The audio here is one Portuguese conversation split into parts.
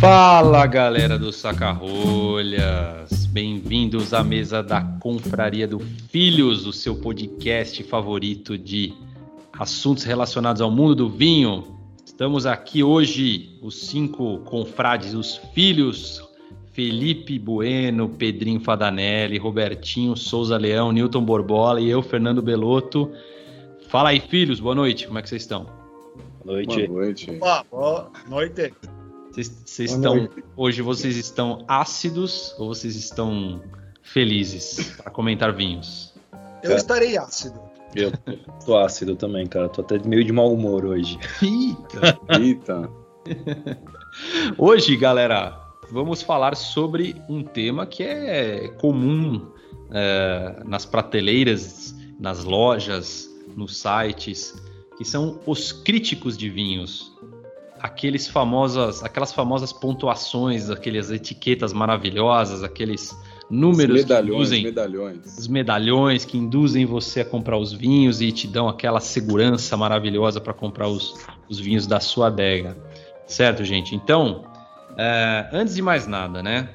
Fala galera do Sacarolhas, bem-vindos à mesa da Confraria do Filhos, o seu podcast favorito de assuntos relacionados ao mundo do vinho. Estamos aqui hoje, os cinco confrades, os filhos, Felipe Bueno, Pedrinho Fadanelli, Robertinho Souza Leão, Newton Borbola e eu, Fernando Belotto. Fala aí, filhos, boa noite, como é que vocês estão? Boa noite. Boa noite. Opa, boa noite. Vocês estão hoje vocês estão ácidos ou vocês estão felizes para comentar vinhos? Eu estarei ácido. Eu tô ácido também, cara. Tô até meio de mau humor hoje. Eita. Eita. Hoje, galera, vamos falar sobre um tema que é comum é, nas prateleiras, nas lojas, nos sites, que são os críticos de vinhos. Aqueles famosas, aquelas famosas pontuações, aquelas etiquetas maravilhosas, aqueles números Os medalhões, que induzem, medalhões. os medalhões que induzem você a comprar os vinhos e te dão aquela segurança maravilhosa para comprar os, os vinhos da sua adega. Certo, gente? Então, é, antes de mais nada, né?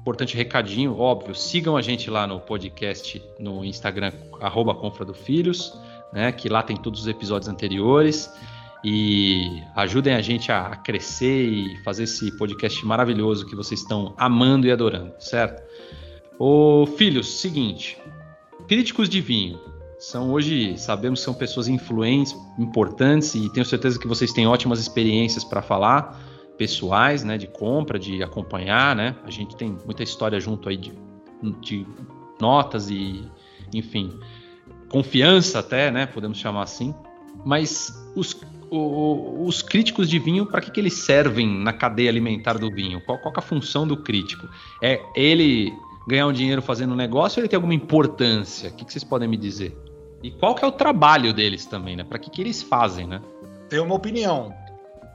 Importante recadinho, óbvio, sigam a gente lá no podcast, no Instagram, arroba Confra do Filhos, né? Que lá tem todos os episódios anteriores. E ajudem a gente a crescer e fazer esse podcast maravilhoso que vocês estão amando e adorando, certo? Ô filhos, seguinte, críticos de vinho são hoje, sabemos que são pessoas influentes, importantes e tenho certeza que vocês têm ótimas experiências para falar, pessoais, né, de compra, de acompanhar, né? A gente tem muita história junto aí de, de notas e, enfim, confiança até, né? Podemos chamar assim. Mas os, o- os críticos de vinho, para que, que eles servem na cadeia alimentar do vinho? Qual, qual que é a função do crítico? É ele ganhar um dinheiro fazendo um negócio ou ele tem alguma importância? O que, que vocês podem me dizer? E qual que é o trabalho deles também, né? Para que, que eles fazem, né? Tenho uma opinião.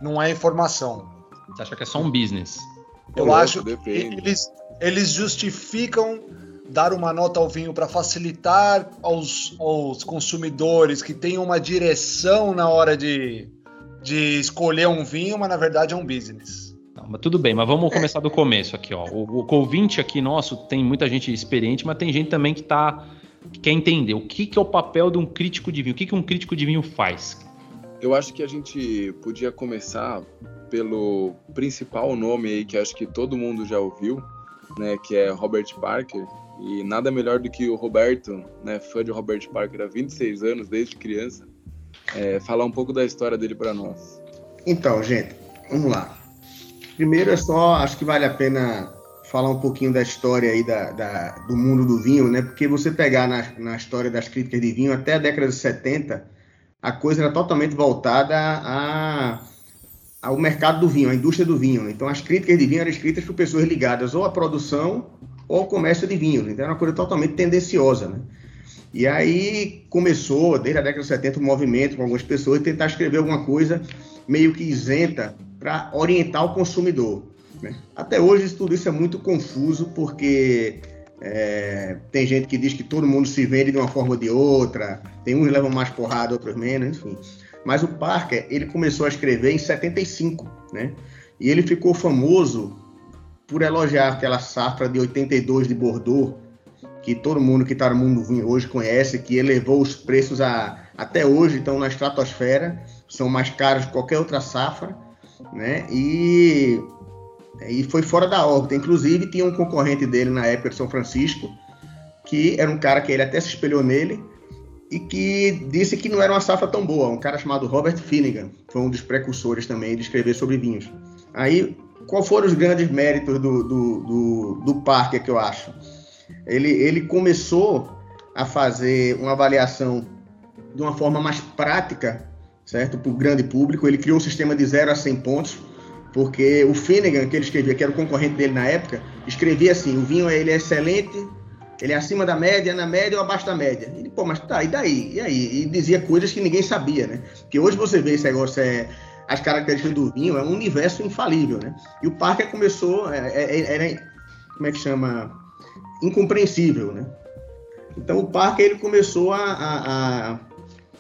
Não é informação. Você acha que é só um business? Eu Louco, acho que eles, eles justificam dar uma nota ao vinho para facilitar aos, aos consumidores que tenham uma direção na hora de, de escolher um vinho, mas na verdade é um business. Não, mas tudo bem, mas vamos começar do começo aqui, ó. O, o ouvinte aqui nosso tem muita gente experiente, mas tem gente também que tá que quer entender o que, que é o papel de um crítico de vinho, o que, que um crítico de vinho faz. Eu acho que a gente podia começar pelo principal nome aí que acho que todo mundo já ouviu, né, que é Robert Parker. E nada melhor do que o Roberto, né, fã de Robert Parker há 26 anos, desde criança, é, falar um pouco da história dele para nós. Então, gente, vamos lá. Primeiro é só, acho que vale a pena falar um pouquinho da história aí da, da- do mundo do vinho, né? Porque você pegar na, na história das críticas de vinho até a década de 70, a coisa era totalmente voltada a, ao mercado do vinho, à indústria do vinho. Então, as críticas de vinho eram escritas por pessoas ligadas ou à produção ou comércio de vinhos. Então, era uma coisa totalmente tendenciosa, né? E aí começou, desde a década de 70, um movimento com algumas pessoas de tentar escrever alguma coisa meio que isenta para orientar o consumidor. né? Até hoje tudo isso é muito confuso, porque é, tem gente que diz que todo mundo se vende de uma forma ou de outra, tem uns levam mais porrada, outros menos, enfim. Mas o Parker, ele começou a escrever em 75, né? E ele ficou famoso por elogiar aquela safra de 82 de Bordeaux, que todo mundo que está no mundo do vinho hoje conhece, que elevou os preços a, até hoje estão na estratosfera, são mais caros que qualquer outra safra, né? E, e foi fora da órbita. Inclusive, tinha um concorrente dele na época de São Francisco, que era um cara que ele até se espelhou nele e que disse que não era uma safra tão boa. Um cara chamado Robert Finnegan, foi um dos precursores também de escrever sobre vinhos. Aí, qual foram os grandes méritos do, do, do, do Parker, que eu acho? Ele, ele começou a fazer uma avaliação de uma forma mais prática, certo? Para o grande público. Ele criou um sistema de 0 a 100 pontos, porque o Finnegan, que ele escrevia, que era o concorrente dele na época, escrevia assim: o vinho ele é excelente, ele é acima da média, na média ou abaixo da média. Ele, pô, mas tá, e daí? E aí? E dizia coisas que ninguém sabia, né? Porque hoje você vê esse negócio, é, as características do vinho, é um universo infalível, né? E o Parker começou, é, é, era, como é que chama? Incompreensível, né? Então o Parker ele começou a, a, a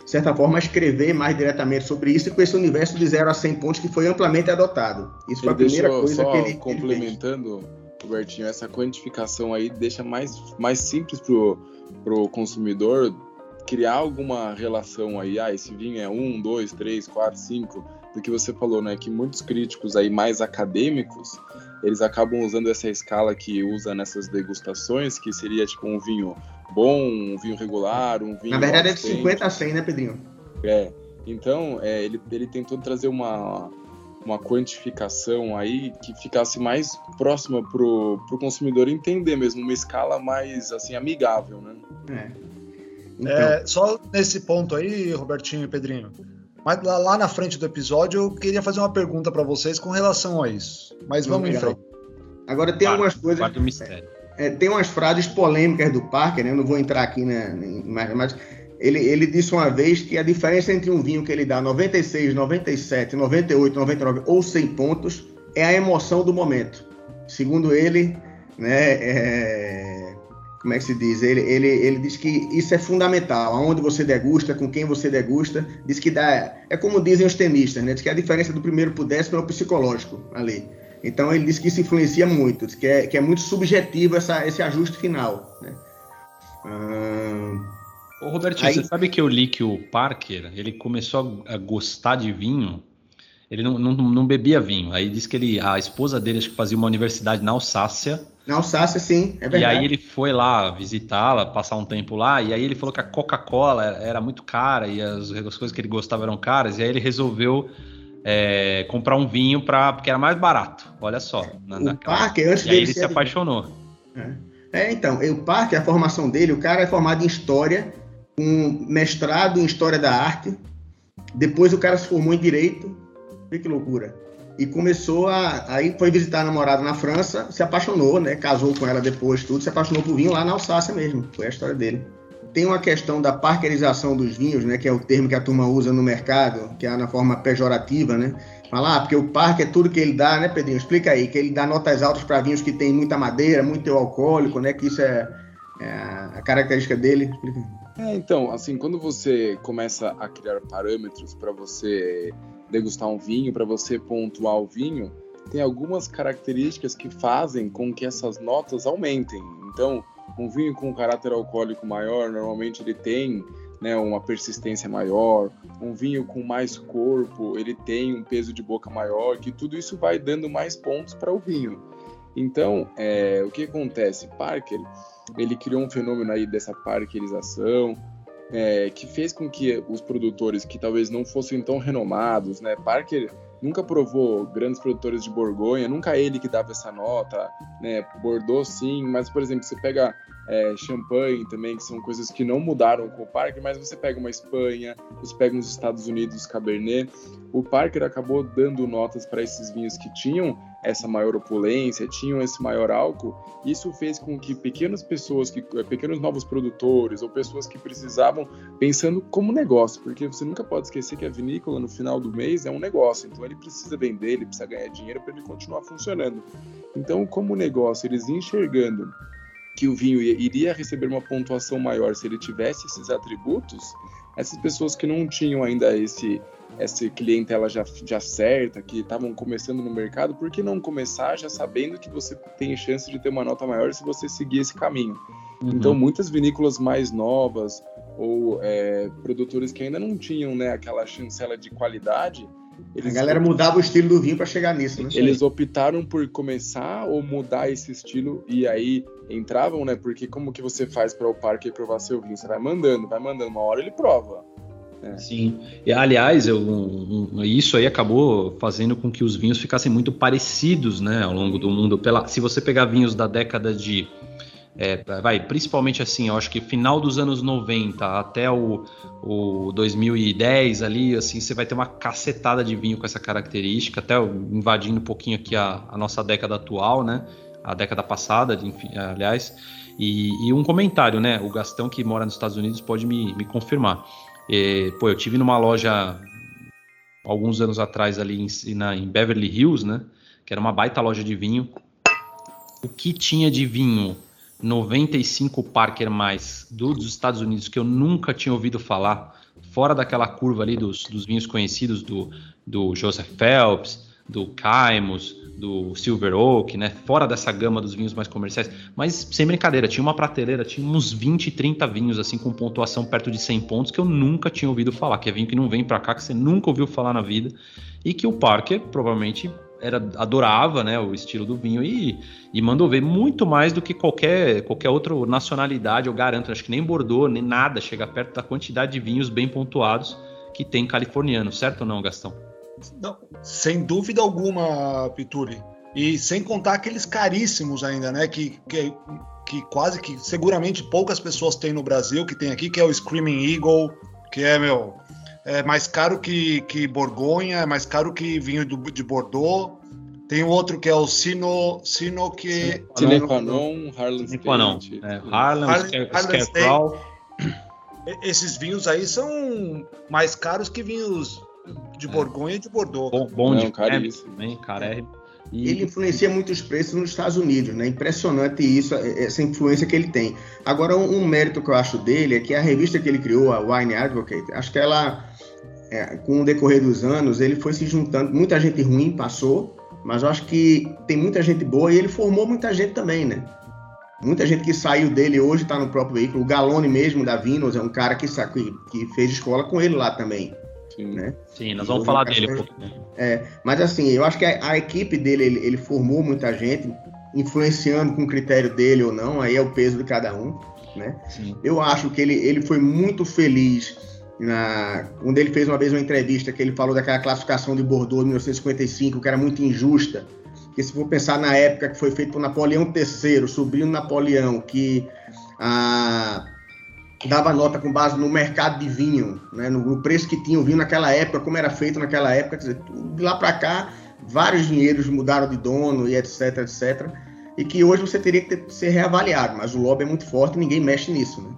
de certa forma, escrever mais diretamente sobre isso e com esse universo de 0 a 100 pontos que foi amplamente adotado. Isso foi a primeira coisa que ele. Complementando, Robertinho, essa quantificação aí deixa mais, mais simples pro, pro consumidor criar alguma relação aí. Ah, esse vinho é 1, 2, 3, 4, 5. Do que você falou, né? Que muitos críticos aí mais acadêmicos eles acabam usando essa escala que usa nessas degustações, que seria tipo um vinho bom, um vinho regular, um vinho. Na verdade é de 50 a 100, né, Pedrinho? É. Então, é, ele, ele tentou trazer uma, uma quantificação aí que ficasse mais próxima pro, pro consumidor entender mesmo, uma escala mais assim amigável, né? É. Então... É, só nesse ponto aí, Robertinho e Pedrinho, mas lá, lá, na frente do episódio eu queria fazer uma pergunta para vocês com relação a isso. Mas vamos em frente. Agora tem algumas coisas. Do mistério. É, tem umas frases polêmicas do Parker, né? Eu não vou entrar aqui, né? Mas, mas ele, ele disse uma vez que a diferença entre um vinho que ele dá 96, 97, 98, 99 ou 100 pontos é a emoção do momento. Segundo ele, né? É como é que se diz? Ele, ele, ele diz que isso é fundamental. Aonde você degusta, com quem você degusta, diz que dá. É como dizem os tenistas, né? Diz que a diferença do primeiro para o décimo é o psicológico ali. Então ele diz que isso influencia muito, diz que é, que é muito subjetivo essa, esse ajuste final. Né? Ô, Robertinho, Aí... você sabe que eu li que o Parker ele começou a gostar de vinho ele não, não, não, bebia vinho. Aí disse que ele, a esposa dele acho que fazia uma universidade na Alsácia. Na Alsácia, sim, é verdade. E aí ele foi lá visitá-la, passar um tempo lá, e aí ele falou que a Coca-Cola era muito cara e as, as, coisas que ele gostava eram caras, e aí ele resolveu é, comprar um vinho para porque era mais barato. Olha só. Na, o Parker, antes e aí ele se apaixonou. É. é, então, o Parker, a formação dele, o cara é formado em História, um mestrado em História da Arte, depois o cara se formou em Direito, Vê que loucura. E começou a. Aí foi visitar a namorada na França, se apaixonou, né? Casou com ela depois, tudo, se apaixonou por vinho lá na Alsácia mesmo. Foi a história dele. Tem uma questão da parkerização dos vinhos, né? Que é o termo que a turma usa no mercado, que é na forma pejorativa, né? Falar, ah, porque o parque é tudo que ele dá, né, Pedrinho? Explica aí, que ele dá notas altas para vinhos que tem muita madeira, muito alcoólico, né? Que isso é, é a característica dele. Explica É, então, assim, quando você começa a criar parâmetros para você degustar um vinho, para você pontuar o vinho, tem algumas características que fazem com que essas notas aumentem. Então, um vinho com caráter alcoólico maior, normalmente ele tem né, uma persistência maior. Um vinho com mais corpo, ele tem um peso de boca maior, que tudo isso vai dando mais pontos para o vinho. Então, é, o que acontece? Parker, ele criou um fenômeno aí dessa parkerização, é, que fez com que os produtores que talvez não fossem tão renomados, né? Parker nunca provou grandes produtores de Borgonha, nunca ele que dava essa nota, né? Bordeaux sim, mas por exemplo, você pega é, champanhe também, que são coisas que não mudaram com o Parker, mas você pega uma Espanha, você pega nos Estados Unidos Cabernet, o Parker acabou dando notas para esses vinhos que tinham essa maior opulência, tinham esse maior álcool. Isso fez com que pequenas pessoas, que, pequenos novos produtores ou pessoas que precisavam pensando como negócio, porque você nunca pode esquecer que a vinícola no final do mês é um negócio, então ele precisa vender, ele precisa ganhar dinheiro para ele continuar funcionando. Então, como negócio, eles enxergando que o vinho iria receber uma pontuação maior se ele tivesse esses atributos, essas pessoas que não tinham ainda esse essa clientela já, já certa, que estavam começando no mercado, por que não começar já sabendo que você tem chance de ter uma nota maior se você seguir esse caminho? Uhum. Então, muitas vinícolas mais novas ou é, produtores que ainda não tinham né, aquela chancela de qualidade, eles a galera mudava o estilo do vinho para chegar nisso, né? Eles optaram por começar ou mudar esse estilo e aí entravam, né? Porque como que você faz para o parque provar seu vinho? Você vai mandando, vai mandando, uma hora ele prova. É. Sim. E, aliás, eu, isso aí acabou fazendo com que os vinhos ficassem muito parecidos, né, ao longo do mundo. Pela, se você pegar vinhos da década de é, vai, principalmente assim, eu acho que final dos anos 90 até o, o 2010 ali, assim, você vai ter uma cacetada de vinho com essa característica, até invadindo um pouquinho aqui a, a nossa década atual, né? A década passada, enfim, aliás. E, e, um comentário, né? O Gastão, que mora nos Estados Unidos, pode me, me confirmar. Pô, eu tive numa loja alguns anos atrás ali em, na, em Beverly Hills, né? Que era uma baita loja de vinho. O que tinha de vinho 95 Parker mais dos Estados Unidos que eu nunca tinha ouvido falar, fora daquela curva ali dos, dos vinhos conhecidos do, do Joseph Phelps, do Caimos, do Silver Oak, né? Fora dessa gama dos vinhos mais comerciais. Mas sem brincadeira, tinha uma prateleira, tinha uns 20, 30 vinhos assim com pontuação perto de 100 pontos que eu nunca tinha ouvido falar, que é vinho que não vem para cá, que você nunca ouviu falar na vida. E que o Parker provavelmente era adorava, né, o estilo do vinho e, e mandou ver muito mais do que qualquer qualquer outra nacionalidade, eu garanto, acho que nem Bordeaux, nem nada chega perto da quantidade de vinhos bem pontuados que tem californiano, certo ou não, Gastão? Não, sem dúvida alguma, Pituri. E sem contar aqueles caríssimos ainda, né? Que, que, que quase que seguramente poucas pessoas têm no Brasil, que tem aqui, que é o Screaming Eagle, que é, meu, é mais caro que, que Borgonha, é mais caro que vinho do, de Bordeaux. Tem outro que é o Sino, Sino que... Sinequanon, Harlan State. É, Harlan, Harlan, Harlan Esses vinhos aí são mais caros que vinhos de Borgonha e de Bordeaux. Bom, bom de caríssimo, também, carérrimo. E... Ele influencia muito os preços nos Estados Unidos, né? Impressionante isso, essa influência que ele tem. Agora, um, um, mérito que eu acho dele é que a revista que ele criou, a Wine Advocate, acho que ela, é, com o decorrer dos anos, ele foi se juntando. Muita gente ruim passou, mas eu acho que tem muita gente boa e ele formou muita gente também, né? Muita gente que saiu dele hoje está no próprio veículo. O Galone mesmo da Vinos é um cara que, que fez escola com ele lá também. Sim, né? Sim nós vamos falar dele um pouquinho. É, mas assim, eu acho que a, a equipe dele, ele, ele, formou muita gente, influenciando com o critério dele ou não, aí é o peso de cada um, né? Sim. Eu acho que ele, ele foi muito feliz na, quando ele fez uma vez uma entrevista que ele falou daquela classificação de Bordeaux de 1955, que era muito injusta, que se for pensar na época que foi feito por Napoleão III, sobrinho de Napoleão, que a dava nota com base no mercado de vinho, né, no, no, preço que tinha o vinho naquela época, como era feito naquela época, dizer, de lá para cá, vários dinheiros mudaram de dono e etc, etc, e que hoje você teria que ter, ser reavaliado, mas o lobby é muito forte e ninguém mexe nisso, né?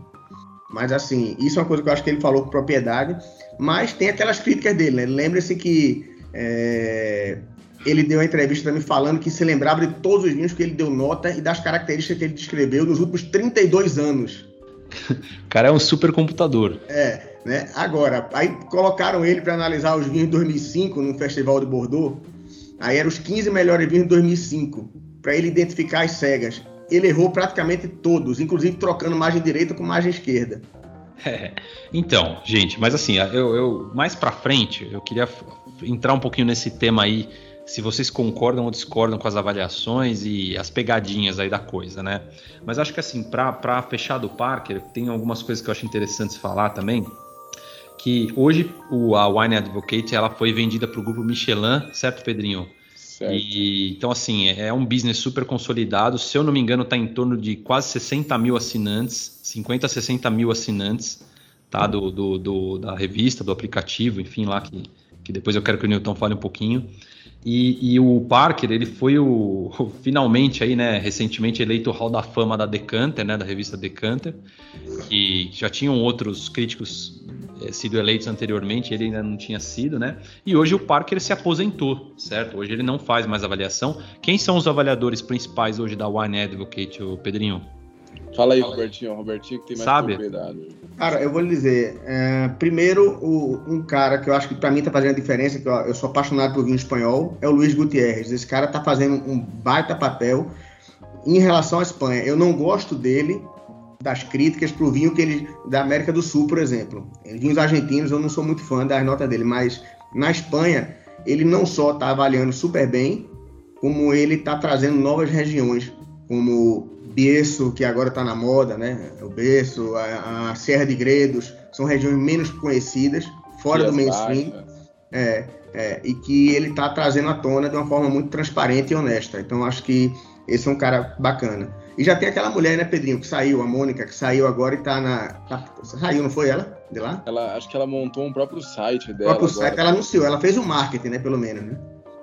Mas assim, isso é uma coisa que eu acho que ele falou com propriedade, mas tem aquelas críticas dele, né? Lembre-se que é, ele deu uma entrevista também falando que se lembrava de todos os vinhos que ele deu nota e das características que ele descreveu nos últimos 32 anos o cara é um supercomputador. É, né? Agora, aí colocaram ele para analisar os vinhos de 2005 no Festival de Bordeaux. Aí eram os 15 melhores vinhos de 2005, para ele identificar as cegas. Ele errou praticamente todos, inclusive trocando margem direita com margem esquerda. É, então, gente, mas assim, eu, eu mais para frente, eu queria entrar um pouquinho nesse tema aí se vocês concordam ou discordam com as avaliações e as pegadinhas aí da coisa, né? Mas acho que assim, para fechar do Parker, tem algumas coisas que eu acho interessantes falar também. Que hoje o, a Wine Advocate ela foi vendida para o grupo Michelin, certo, Pedrinho? Certo. E, então, assim, é, é um business super consolidado. Se eu não me engano, está em torno de quase 60 mil assinantes, 50 a 60 mil assinantes, tá? Do, do, do, da revista, do aplicativo, enfim, lá que, que depois eu quero que o Newton fale um pouquinho. E, e, o Parker, ele foi o, finalmente aí, né, recentemente eleito o Hall da Fama da Decanter, né, da revista Decanter, que já tinham outros críticos é, sido eleitos anteriormente, ele ainda não tinha sido, né? E hoje o Parker se aposentou, certo? Hoje ele não faz mais avaliação. Quem são os avaliadores principais hoje da Wine Advocate, o Pedrinho? Fala aí, Robertinho. Robertinho que tem mais Sabe? propriedade. Cara, eu vou lhe dizer. É, primeiro, o, um cara que eu acho que para mim tá fazendo a diferença, que eu, eu, sou apaixonado por vinho espanhol, é o Luiz Gutierrez. Esse cara tá fazendo um baita papel em relação à Espanha. Eu não gosto dele, das críticas pro vinho que ele da América do Sul, por exemplo. Vinhos argentinos, eu não sou muito fã das notas dele, mas na Espanha, ele não só tá avaliando super bem, como ele tá trazendo novas regiões, como Biesso, que agora está na moda, né? O Biesso, a, a, Serra de Gredos, são regiões menos conhecidas, fora do mainstream. É, é, e que ele está trazendo à tona de uma forma muito transparente e honesta. Então acho que esse é um cara bacana. E já tem aquela mulher, né, Pedrinho, que saiu, a Mônica, que saiu agora e está na. Tá, saiu, não foi ela? De lá? Ela, acho que ela montou um próprio site dela. O próprio agora. site, ela anunciou, ela fez o marketing, né, pelo menos, né?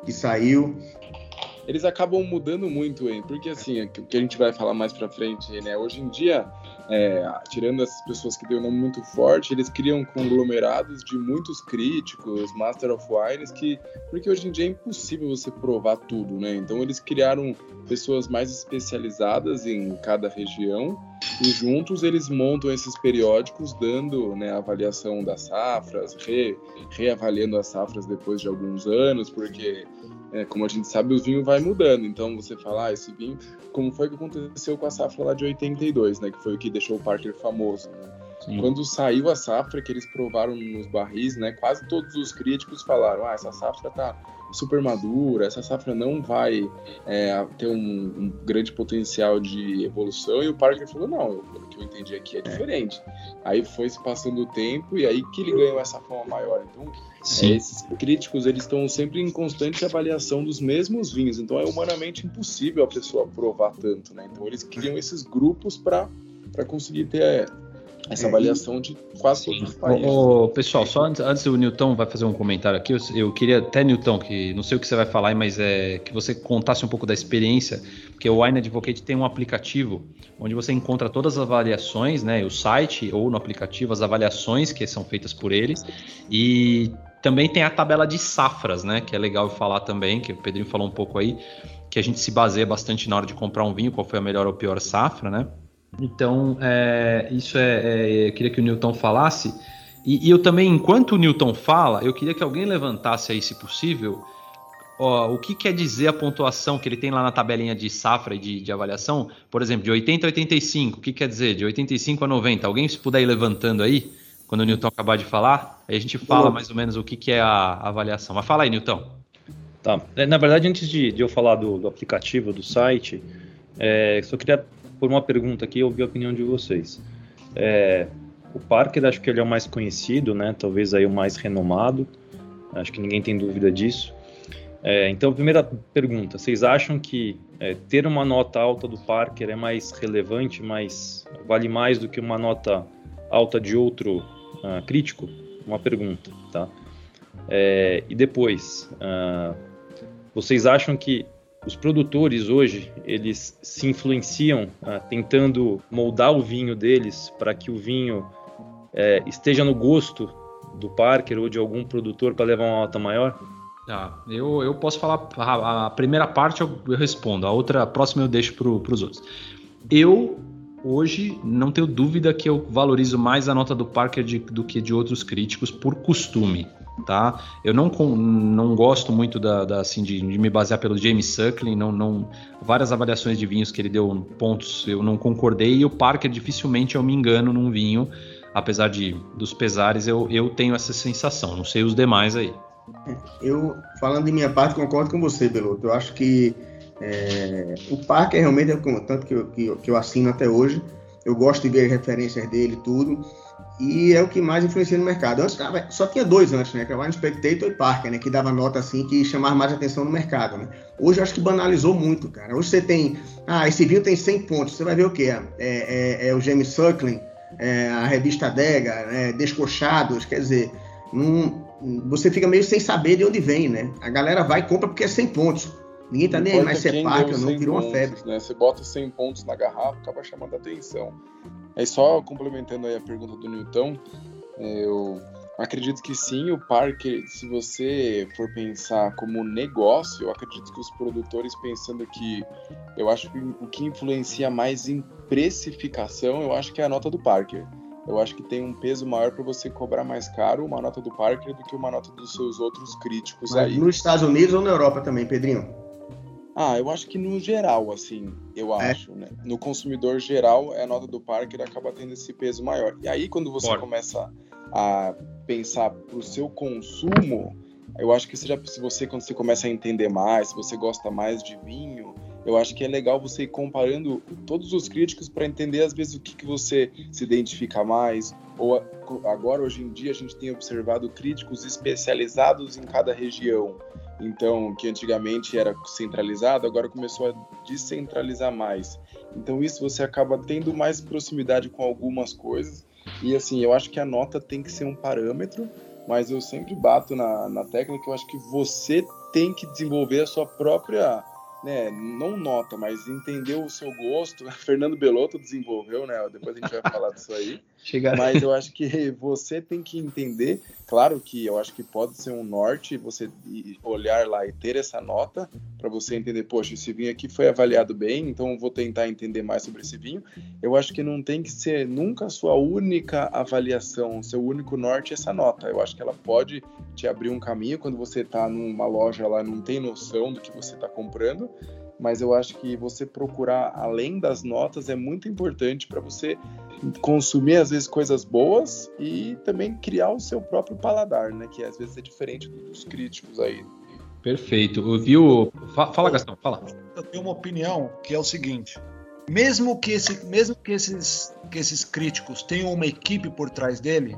Que saiu. Eles acabam mudando muito, hein? Porque assim, o que a gente vai falar mais pra frente, né? Hoje em dia, é, tirando essas pessoas que têm um nome muito forte, eles criam conglomerados de muitos críticos, Master of Wines, que. Porque hoje em dia é impossível você provar tudo, né? Então eles criaram pessoas mais especializadas em cada região e juntos eles montam esses periódicos dando né, avaliação das safras, re, reavaliando as safras depois de alguns anos, porque é, como a gente sabe, o vinho vai mudando. Então você fala, ah, esse vinho, como foi que aconteceu com a safra lá de 82, né? Que foi o que deixou o Parker famoso. Né? Quando saiu a safra que eles provaram nos barris, né? Quase todos os críticos falaram, ah, essa safra tá super madura, essa safra não vai é, ter um, um, grande potencial de evolução. E o Parker falou, não, pelo que eu entendi aqui é, é. diferente. Aí foi se passando o tempo e aí que ele ganhou essa fama maior. Então, é, esses críticos eles estão sempre em constante avaliação dos mesmos vinhos. Então é humanamente impossível a pessoa provar tanto, né? Então eles criam esses grupos para conseguir ter essa é, avaliação de quase todos os países. Ô, pessoal, só antes, antes o Newton vai fazer um comentário aqui, eu, eu, queria até, Newton, que não sei o que você vai falar, mas é que você contasse um pouco da experiência, porque o Wine Advocate tem um aplicativo onde você encontra todas as avaliações, né, o site ou no aplicativo, as avaliações que são feitas por eles, e também tem a tabela de safras, né, que é legal falar também, que o Pedrinho falou um pouco aí, que a gente se baseia bastante na hora de comprar um vinho, qual foi a melhor ou pior safra, né? Então, é, isso é, é, Eu queria que o Newton falasse. E, e, eu também, enquanto o Newton fala, eu queria que alguém levantasse aí, se possível, ó, o que quer dizer a pontuação que ele tem lá na tabelinha de safra e de, de, avaliação. Por exemplo, de 80 a 85, o que quer dizer? De 85 a 90. Alguém se puder ir levantando aí, quando o Newton acabar de falar, aí a gente fala mais ou menos o que, que é a avaliação. Mas fala aí, Newton. Tá. É, na verdade, antes de, de eu falar do, do aplicativo, do site, é, só queria por uma pergunta aqui e ouvir a opinião de vocês. É, o Parker, acho que ele é o mais conhecido, né? Talvez aí o mais renomado. Acho que ninguém tem dúvida disso. É, então, primeira pergunta: vocês acham que é, ter uma nota alta do Parker é mais relevante, mais vale mais do que uma nota alta de outro uh, crítico? Uma pergunta, tá? É, e depois, uh, vocês acham que os produtores hoje eles se influenciam ah, tentando moldar o vinho deles para que o vinho é, esteja no gosto do Parker ou de algum produtor para levar uma nota maior? Tá, eu, eu posso falar a, a primeira parte eu, eu, respondo, a outra a próxima eu deixo para os outros. Eu hoje não tenho dúvida que eu valorizo mais a nota do Parker de, do que de outros críticos por costume tá? Eu não, não gosto muito da, da assim, de, de, me basear pelo James Suckling, não, não, várias avaliações de vinhos que ele deu pontos eu não concordei e o Parker dificilmente eu me engano num vinho, apesar de dos pesares eu, eu tenho essa sensação, não sei os demais aí. Eu, falando de minha parte, concordo com você, Beloto. Eu acho que é, o Parker realmente, é tanto que eu, que, que eu assino até hoje, eu gosto de ver referências dele tudo e é o que mais influencia no mercado. Antes só tinha dois antes, né? Que era o Wine Spectator e Parker, né? Que dava nota assim que chamava mais atenção no mercado, né? Hoje eu acho que banalizou muito, cara. Hoje você tem, ah, esse vinho tem 100 pontos. Você vai ver o que é, é, é, o James Suckling, é, a revista Dega, né? Descochados, quer dizer, não, você fica meio sem saber de onde vem, né? A galera vai e compra porque é 100 pontos. Ninguém tá nem aí mais se é Parker ou não, virou pontos, uma febre. Né? Você bota 100 pontos na garrafa, acaba chamando a atenção. Aí só complementando aí a pergunta do Newton, é, eu acredito que sim, o parque, se você for pensar como negócio, eu acredito que os produtores pensando que eu acho que o que influencia mais em precificação, eu acho que é a nota do Parker. Eu acho que tem um peso maior para você cobrar mais caro uma nota do Parker do que uma nota dos seus outros críticos Mas aí. Nos Estados Unidos ou na Europa também, Pedrinho? Ah, eu acho que no geral, assim, eu é. acho, né? No consumidor geral, a nota do Parker acaba tendo esse peso maior. E aí, quando você começa a pensar pro seu consumo, eu acho que você já, se você, quando você começa a entender mais, se você gosta mais de vinho, eu acho que é legal você ir comparando todos os críticos para entender, às vezes, o que, que você se identifica mais. Ou agora, hoje em dia, a gente tem observado críticos especializados em cada região. Então, que antigamente era centralizado, agora começou a descentralizar mais. Então, isso você acaba tendo mais proximidade com algumas coisas. E assim, eu acho que a nota tem que ser um parâmetro, mas eu sempre bato na, na técnica. Eu acho que você tem que desenvolver a sua própria né, não nota, mas entender o seu gosto. Fernando Belotto desenvolveu, né? Depois a gente vai falar disso aí. Chega... Mas eu acho que você tem que entender, claro que eu acho que pode ser um norte você olhar lá e ter essa nota para você entender, poxa, esse vinho aqui foi avaliado bem, então eu vou tentar entender mais sobre esse vinho. Eu acho que não tem que ser nunca a sua única avaliação, seu único norte essa nota. Eu acho que ela pode te abrir um caminho quando você está numa loja lá não tem noção do que você está comprando mas eu acho que você procurar além das notas é muito importante para você consumir às vezes coisas boas e também criar o seu próprio paladar, né? Que às vezes é diferente dos críticos aí. Perfeito. Viu? Fala, Gastão, fala. Eu tenho uma opinião que é o seguinte: mesmo que, esse, mesmo que, esses, que esses críticos tenham uma equipe por trás dele,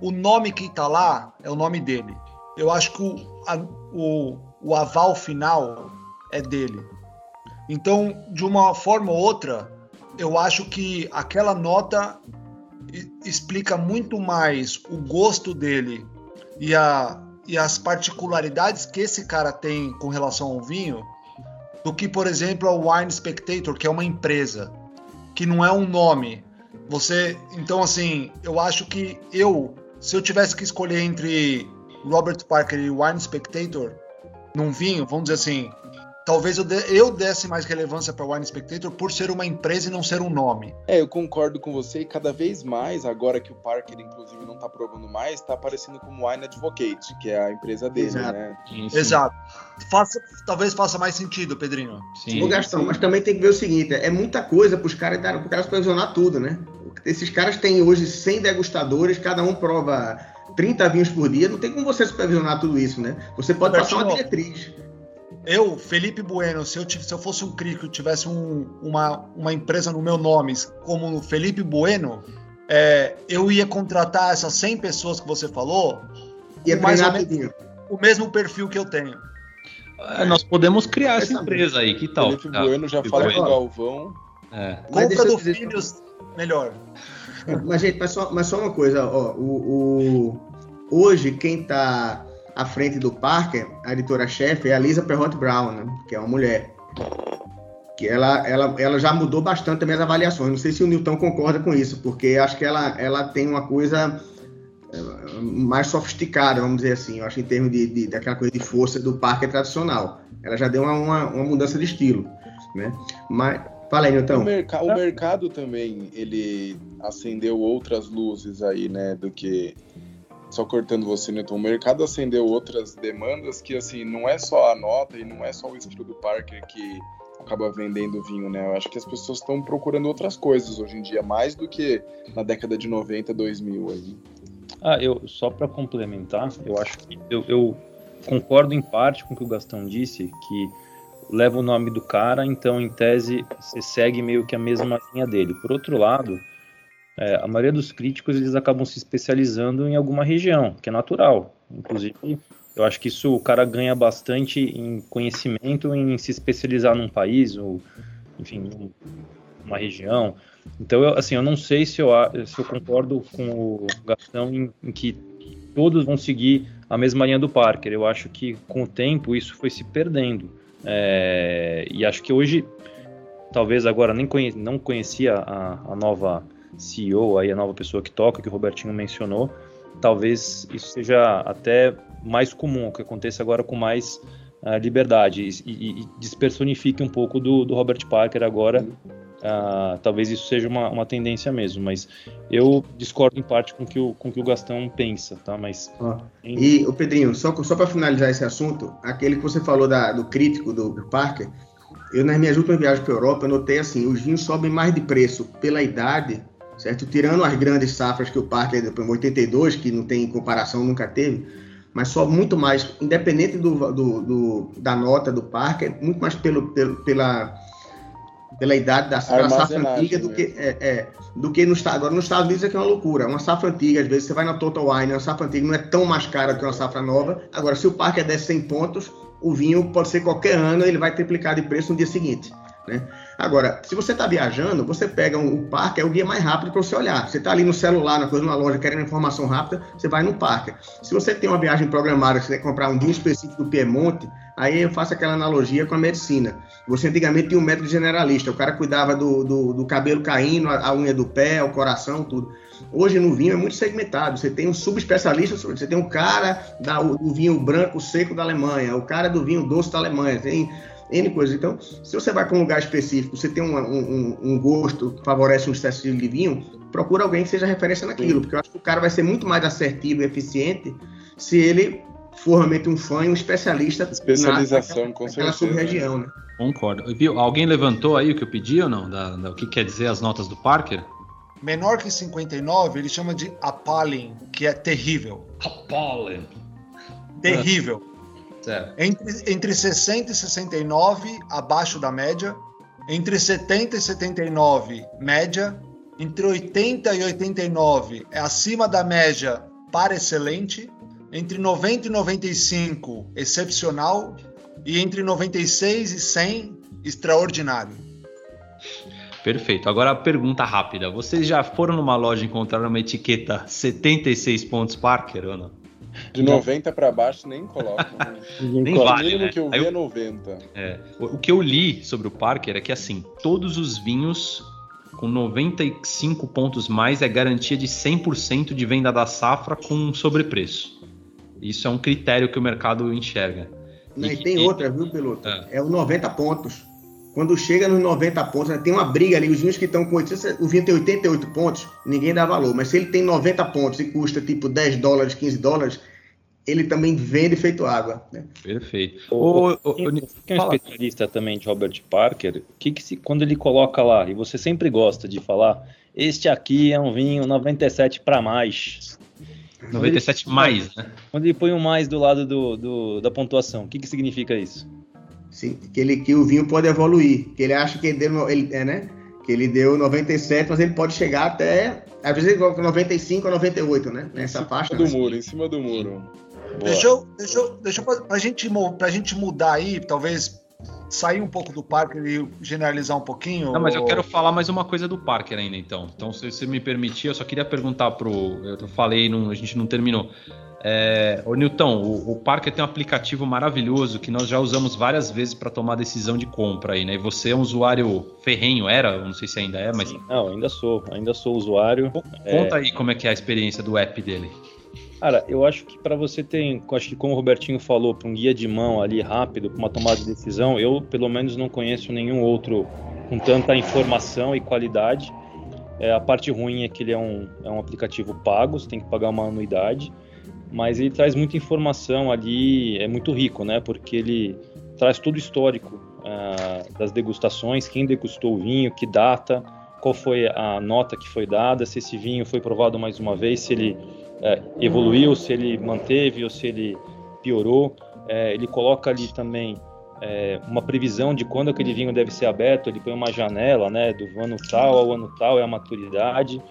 o nome que está lá é o nome dele. Eu acho que o, a, o, o aval final é dele. Então, de uma forma ou outra, eu acho que aquela nota explica muito mais o gosto dele e, a, e as particularidades que esse cara tem com relação ao vinho do que, por exemplo, a Wine Spectator, que é uma empresa, que não é um nome. Você, então assim, eu acho que eu, se eu tivesse que escolher entre Robert Parker e Wine Spectator num vinho, vamos dizer assim, talvez eu, de, eu desse mais relevância para o Wine Spectator por ser uma empresa e não ser um nome. É, eu concordo com você e cada vez mais, agora que o Parker, inclusive, não está provando mais, está aparecendo como Wine Advocate, que é a empresa dele, Exato. né? Sim, sim. Exato. Faça, talvez faça mais sentido, Pedrinho. Sim. Ô, Gastão, mas também tem que ver o seguinte, é muita coisa para os caras, para caras supervisionar tudo, né? Esses caras têm hoje 100 degustadores, cada um prova 30 vinhos por dia, não tem como você supervisionar tudo isso, né? Você pode passar uma diretriz eu, Felipe Bueno, se eu, se eu fosse um crico e tivesse um, uma, uma empresa no meu nome como Felipe Bueno, é, eu ia contratar essas 100 pessoas que você falou ia mais ou menos o mesmo perfil que eu tenho. É, nós podemos criar essa empresa aí, que tal? Felipe Bueno já fala com o Galvão. É. Compra do Filhos, melhor. Mas, gente, mas só, mas só uma coisa, ó, o, o hoje quem está à frente do Parker, a editora-chefe é a Lisa Perrot Brown, né? que é uma mulher. Que ela, ela, ela já mudou bastante também as avaliações. Não sei se o Newton concorda com isso, porque acho que ela, ela tem uma coisa eh, mais sofisticada, vamos dizer assim. Eu acho em termos de, de daquela coisa de força do Parker tradicional. Ela já deu uma, uma, uma mudança de estilo, né? Mas Fala aí, Newton. O, merc o mercado também, ele acendeu outras luzes aí, né, do que só cortando você, Newton, o mercado acendeu outras demandas que, assim, não é só a nota e não é só o estilo do Parker que acaba vendendo vinho, né? Eu acho que as pessoas estão procurando outras coisas hoje em dia, mais do que na década de 90, 2000 aí. Ah, eu, só para complementar, eu acho que eu, eu concordo em parte com o que o Gastão disse, que leva o nome do cara, então em tese você segue meio que a mesma linha dele. Por outro lado, é, a maioria dos críticos eles acabam se especializando em alguma região, que é natural. Inclusive, eu acho que isso o cara ganha bastante em conhecimento, em se especializar num país ou, enfim, numa região. Então, eu, assim, eu não sei se eu, se eu concordo com o Gastão em, em que todos vão seguir a mesma linha do Parker. Eu acho que com o tempo isso foi se perdendo. É, e acho que hoje, talvez agora nem conhe, não conhecia a, a nova CEO, aí a nova pessoa que toca, que o Robertinho mencionou, talvez isso seja até mais comum, que aconteça agora com mais uh, liberdade e, e, despersonifique um pouco do, do Robert Parker agora. Uh, talvez isso seja uma, uma, tendência mesmo, mas eu discordo em parte com que o, com que o Gastão pensa, tá? Mas em... e o Pedrinho, só só para finalizar esse assunto, aquele que você falou da, do crítico do, do Parker, eu nas minhas últimas viagens para Europa eu notei assim, os vinhos sobem mais de preço pela idade certo? Tirando as grandes safras que o Parker, em 82, que não tem comparação, nunca teve, mas só muito mais, independente do, do, do da nota do Parker, muito mais pelo, pelo, pela, pela idade da safra antiga do que, é, é, do que no Estado. Agora, nos Estados Unidos é que é uma loucura. Uma safra antiga, às vezes você vai na Total Wine, uma safra antiga não é tão mais cara que uma safra nova. Agora, se o Parker der 100 pontos, o vinho pode ser qualquer ano, ele vai triplicar de preço no dia seguinte. Né? Agora, se você está viajando, você pega um, o parque, é o guia mais rápido para você olhar. Você está ali no celular, na coisa, numa loja, querendo informação rápida, você vai no parque. Se você tem uma viagem programada, você quer comprar um vinho específico do Piemonte, Aí eu faço aquela analogia com a medicina. Você antigamente tinha um médico generalista, o cara cuidava do, do, do cabelo caindo, a, a, unha do pé, o coração, tudo. Hoje no vinho é muito segmentado. Você tem um subespecialista, você tem um cara da, do vinho branco seco da Alemanha, o cara do vinho doce da Alemanha, tem N coisas. Então, se você vai para um lugar específico, você tem um, um, um gosto que favorece um estilo de vinho, procura alguém que seja referência naquilo, Sim. porque eu acho que o cara vai ser muito mais assertivo e eficiente se ele for realmente um fã e um especialista especialização na, com naquela sub-região, né? Concordo. Viu? Alguém levantou aí o que eu pedi ou não? Da, da, o que quer dizer as notas do Parker? Menor que 59, ele chama de appalling, que é terrível. Appalling. Terrível. Certo. Entre, entre 60 e 69, abaixo da média. Entre 70 e 79, média. Entre 80 e 89, é acima da média para excelente. Entre 90 e 95, excepcional. E entre 96 e 100, extraordinário. Perfeito. Agora a pergunta rápida. Vocês já foram numa loja e encontraram uma etiqueta 76 pontos Parker ou não? De 90 para baixo nem coloca. nem vale, o né? que eu vi é 90. É, o, que eu li sobre o Parker é que assim, todos os vinhos com 95 pontos mais é garantia de 100% de venda da safra com sobrepreço. Isso é um critério que o mercado enxerga. E, e tem e, outra, viu, piloto? É. é os 90 pontos. Quando chega nos 90 pontos, né, tem uma briga ali. Os vinhos que estão com 80, o vinho tem 88 pontos, ninguém dá valor. Mas se ele tem 90 pontos e custa tipo 10 dólares, 15 dólares, ele também vende feito água. Né? Perfeito. O, o, o, quem, é um especialista também de Robert Parker, que, que se, quando ele coloca lá, e você sempre gosta de falar, este aqui é um vinho 97 para mais. 97 ele, mais, né? Quando ele põe um mais do lado do, do da pontuação, o que, que significa isso? Sim, que, ele, que o vinho pode evoluir, que ele acha que ele deu, ele, é, né? Que ele deu 97, mas ele pode chegar até, às vezes ele coloca 95 a 98, né? Nessa faixa. Do muro, em cima do muro. Deixa eu, deixa eu, deixa eu pra, gente, pra gente mudar aí, talvez sair um pouco do Parker e generalizar um pouquinho? Não, mas eu quero falar mais uma coisa do Parker ainda, então. Então, se você me permitir, eu só queria perguntar pro. Eu falei, não, a gente não terminou. É, ô Newton, o, o Parker tem um aplicativo maravilhoso que nós já usamos várias vezes para tomar decisão de compra aí, né? E você é um usuário ferrenho, era? Não sei se ainda é, mas. Não, ainda sou, ainda sou usuário. Conta é... aí como é que é a experiência do app dele. Cara, eu acho que para você ter, acho que como o Robertinho falou, para um guia de mão ali rápido, para uma tomada de decisão, eu pelo menos não conheço nenhum outro com tanta informação e qualidade. É, a parte ruim é que ele é um, é um aplicativo pago, você tem que pagar uma anuidade mas ele traz muita informação ali, é muito rico, né? Porque ele traz todo o histórico uh, das degustações, quem degustou o vinho, que data, qual foi a nota que foi dada, se esse vinho foi provado mais uma vez, se ele uh, evoluiu, se ele manteve ou se ele piorou. Uh, ele coloca ali também é, uma previsão de quando aquele vinho deve ser aberto, ele põe uma janela, né, do ano tal ao ano tal é a maturidade.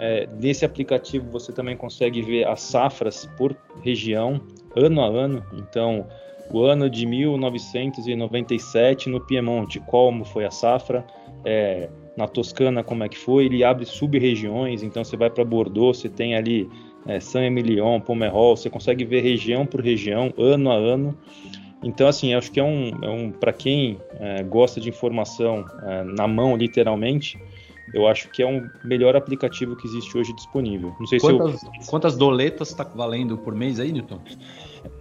É, nesse aplicativo você também consegue ver as safras por região, ano a ano. Então, o ano de 1997 no Piemonte, como foi a safra, é, na Toscana, como é que foi. Ele abre sub-regiões, então você vai para Bordeaux, você tem ali é, Saint-Emilion, Pomerol, você consegue ver região por região, ano a ano. Então, assim, acho que é um, é um para quem é, gosta de informação é, na mão, literalmente, eu acho que é um melhor aplicativo que existe hoje disponível. Não sei quantas, se eu... quantas doletas está valendo por mês aí, Newton?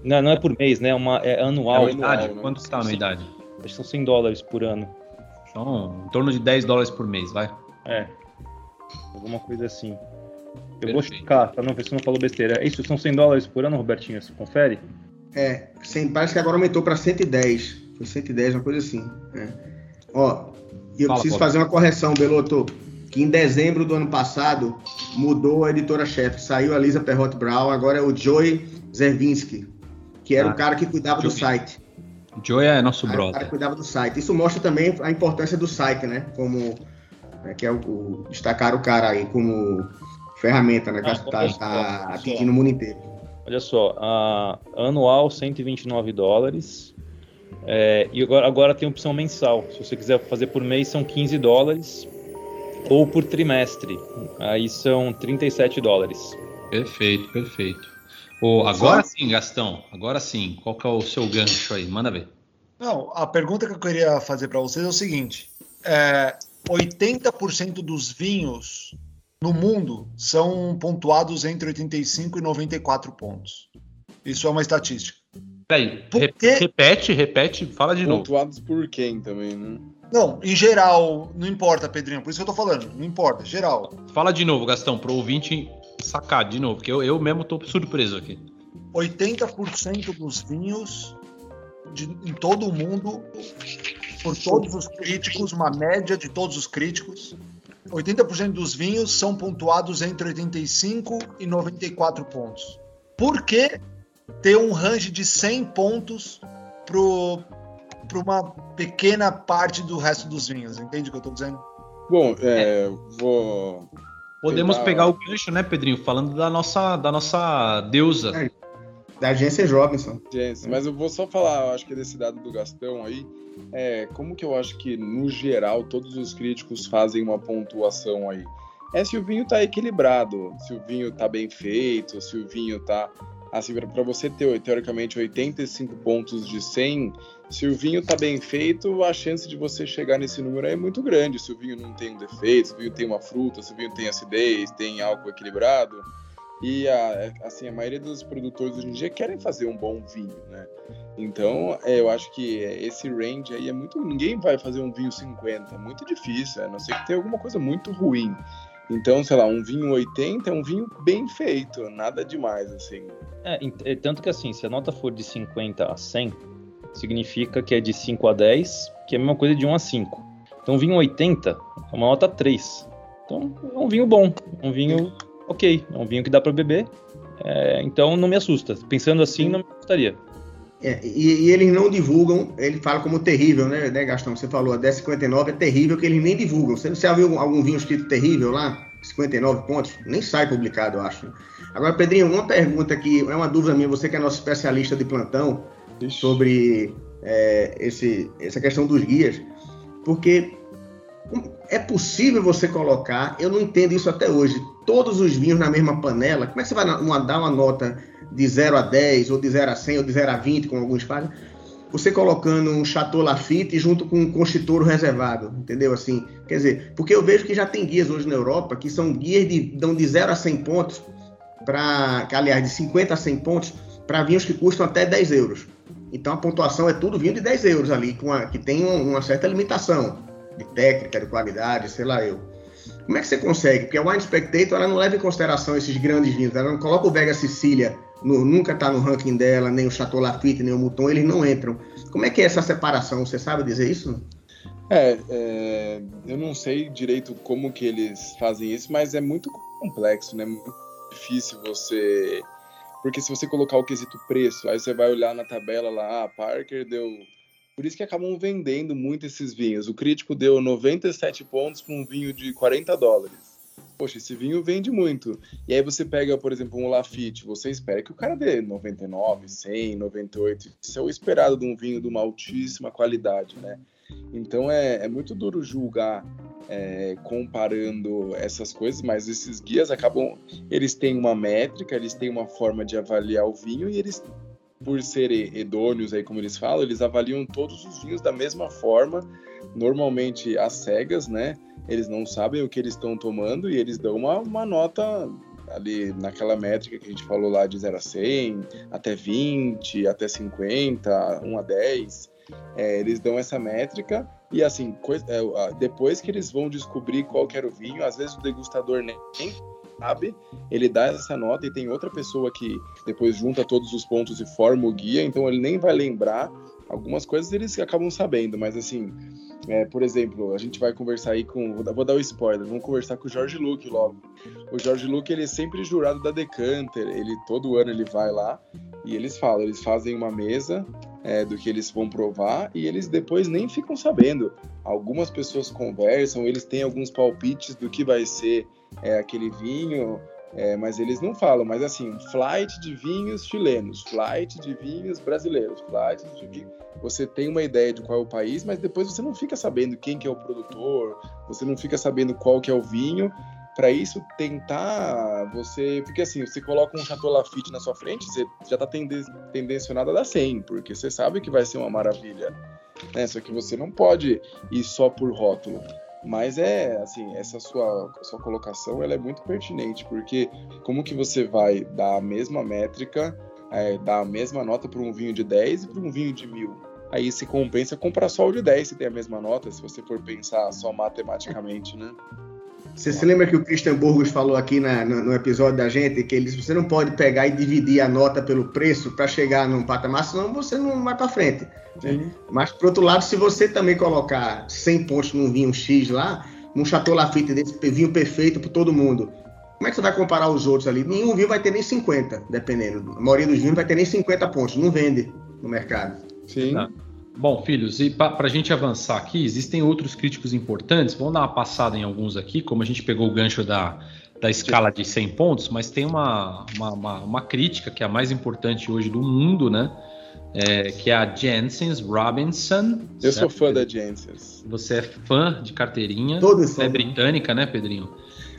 Não, não é por mês, né? É, uma, é anual. É anuidade? Né? Quanto está a anuidade? Acho que são 100 dólares por ano. Então, em torno de 10 dólares por mês, vai? É. Alguma coisa assim. Eu Perfeito. vou checar, pra não ver se não falou besteira. É isso são 100 dólares por ano, Robertinho? Você confere? É, parece que agora aumentou para 110. Foi 110, uma coisa assim. É. Ó, e eu Fala, preciso fazer uma correção, Beloto, que em dezembro do ano passado mudou a editora-chefe. Saiu a Lisa Perrot Brown, agora é o Joey Zervinsky, que era ah, o cara que cuidava Joey. do site. Joey é nosso Aí, brother. O cara que cuidava do site. Isso mostra também a importância do site, né? Como né, que é o, o, destacar o cara aí como ferramenta, né? Que está ah, tá atingindo o mundo inteiro. Olha só, a anual 129 dólares, é, e agora, agora tem opção mensal. Se você quiser fazer por mês, são 15 dólares. Ou por trimestre, aí são 37 dólares. Perfeito, perfeito. Oh, agora Só... sim, Gastão. Agora sim. Qual que é o seu gancho aí? Manda ver. Não, a pergunta que eu queria fazer para vocês é o seguinte: é, 80% dos vinhos no mundo são pontuados entre 85 e 94 pontos. Isso é uma estatística. Peraí, repete, repete, fala de novo. Pontuados por quem também, né? Não, em geral, não importa, Pedrinho, por isso que eu tô falando, não importa, geral. Fala de novo, Gastão, pro ouvinte sacar de novo, porque eu, eu mesmo tô surpreso aqui. 80% dos vinhos de, em todo o mundo, por todos os críticos, uma média de todos os críticos, 80% dos vinhos são pontuados entre 85 e 94 pontos. Por que ter um range de 100 pontos para uma pequena parte do resto dos vinhos? Entende o que eu estou dizendo? Bom, é, vou. Podemos pegar... pegar o gancho, né, Pedrinho? Falando da nossa, da nossa deusa. É, da agência Robinson. mas eu vou só falar, eu acho que desse dado do Gastão aí, é, como que eu acho que, no geral, todos os críticos fazem uma pontuação aí? É se o vinho tá equilibrado, se o vinho tá bem feito, se o vinho tá. Assim, para você ter, teoricamente, 85 pontos de 100, se o vinho tá bem feito, a chance de você chegar nesse número é muito grande. Se o vinho não tem um defeito, se o vinho tem uma fruta, se o vinho tem acidez, tem álcool equilibrado. E a, assim, a maioria dos produtores hoje em dia querem fazer um bom vinho, né? Então, é, eu acho que esse range aí é muito. Ninguém vai fazer um vinho 50, é muito difícil, a não ser que tenha alguma coisa muito ruim. Então, sei lá, um vinho 80 é um vinho bem feito, nada demais, assim. É, é tanto que assim, se a nota for de 50 a 100, significa que é de 5 a 10, que é a mesma coisa de 1 a 5. Então, um vinho 80 é uma nota 3. Então, é um vinho bom, um vinho ok, é um vinho que dá para beber, é, então não me assusta. Pensando assim, não me assustaria. É, e, e, eles não divulgam, ele fala como terrível, né, né Gastão? Você falou, a 10,59 é terrível, que eles nem divulgam. Você, você já viu algum vinho escrito terrível lá? 59 pontos? Nem sai publicado, eu acho. Agora, Pedrinho, uma pergunta que é uma dúvida minha, você que é nosso especialista de plantão, Ixi. sobre é, esse, essa questão dos guias, porque é possível você colocar, eu não entendo isso até hoje, todos os vinhos na mesma panela. Como é que você vai dar uma nota de 0 a 10, ou de 0 a 100, ou de 0 a 20, como alguns fazem? Você colocando um Chateau Lafite junto com um Conchitouro reservado, entendeu? Assim, quer dizer, porque eu vejo que já tem guias hoje na Europa que são guias de dão de 0 a 100 pontos, para, aliás, de 50 a 100 pontos, para vinhos que custam até 10 euros. Então a pontuação é tudo vinho de 10 euros ali, com a, que tem uma certa limitação de técnica, de qualidade, sei lá eu. Como é que você consegue? Porque a Wine Spectator ela não leva em consideração esses grandes vinhos. Ela não coloca o Vega Sicília, no, nunca está no ranking dela, nem o Chateau Lafite, nem o Mouton, eles não entram. Como é que é essa separação? Você sabe dizer isso? É, é, eu não sei direito como que eles fazem isso, mas é muito complexo, né? Muito difícil você. Porque se você colocar o quesito preço, aí você vai olhar na tabela lá, ah, Parker deu por isso que acabam vendendo muito esses vinhos. O crítico deu 97 pontos para um vinho de 40 dólares. Poxa, esse vinho vende muito. E aí você pega, por exemplo, um Lafite, você espera que o cara dê 99, 100, 98. Isso é o esperado de um vinho de uma altíssima qualidade, né? Então é, é muito duro julgar é, comparando essas coisas, mas esses guias acabam. Eles têm uma métrica, eles têm uma forma de avaliar o vinho e eles por serem hedônios, aí, como eles falam, eles avaliam todos os vinhos da mesma forma, normalmente às cegas, né? Eles não sabem o que eles estão tomando e eles dão uma, uma nota ali naquela métrica que a gente falou lá de 0 a 100, até 20, até 50, 1 a 10. É, eles dão essa métrica e assim, é, depois que eles vão descobrir qual era o vinho, às vezes o degustador nem sabe, ele dá essa nota e tem outra pessoa que depois junta todos os pontos e forma o guia, então ele nem vai lembrar. Algumas coisas eles acabam sabendo, mas assim, é, por exemplo, a gente vai conversar aí com. Vou dar, o um spoiler, vamos conversar com o Jorge Luke logo. O Jorge Luke, ele é sempre jurado da Decanter, ele todo ano ele vai lá e eles falam, eles fazem uma mesa é, do que eles vão provar e eles depois nem ficam sabendo. Algumas pessoas conversam, eles têm alguns palpites do que vai ser é, aquele vinho, é, mas eles não falam. Mas assim, flight de vinhos chilenos, flight de vinhos brasileiros, flight de. Você tem uma ideia de qual é o país, mas depois você não fica sabendo quem que é o produtor, você não fica sabendo qual que é o vinho. para isso tentar você, porque assim, você coloca um Chateau Lafite na sua frente, você já tá tenden tendencionado a dar 100, porque você sabe que vai ser uma maravilha, né? Só que você não pode ir só por rótulo. Mas é assim, essa sua, sua colocação ela é muito pertinente, porque como que você vai dar a mesma métrica, é, dar a mesma nota para um vinho de 10 e para um vinho de mil? Aí se compensa comprar só o de 10 se tem a mesma nota, se você for pensar só matematicamente, né? Você se lembra que o Christian Burgos falou aqui na, no, no, episódio da gente que ele disse, você não pode pegar e dividir a nota pelo preço para chegar num patamar, senão você não vai para frente. Né? Mas, por outro lado, se você também colocar 100 pontos num vinho X lá, num Chateau Lafite desse vinho perfeito para todo mundo, como é que você vai comparar os outros ali? Nenhum vinho vai ter nem 50, dependendo. A maioria dos vinhos vai ter nem 50 pontos, não vende no mercado. Sim. Tá. Bom, filhos, e para a gente avançar aqui, existem outros críticos importantes. Vamos dar uma passada em alguns aqui, como a gente pegou o gancho da, da escala de 100 pontos, mas tem uma, uma, uma, uma crítica que é a mais importante hoje do mundo, né? É, que é a Jensen's Robinson. Eu certo? sou fã da Jensen's. Você é fã de carteirinha. Todos É britânica, né, Pedrinho?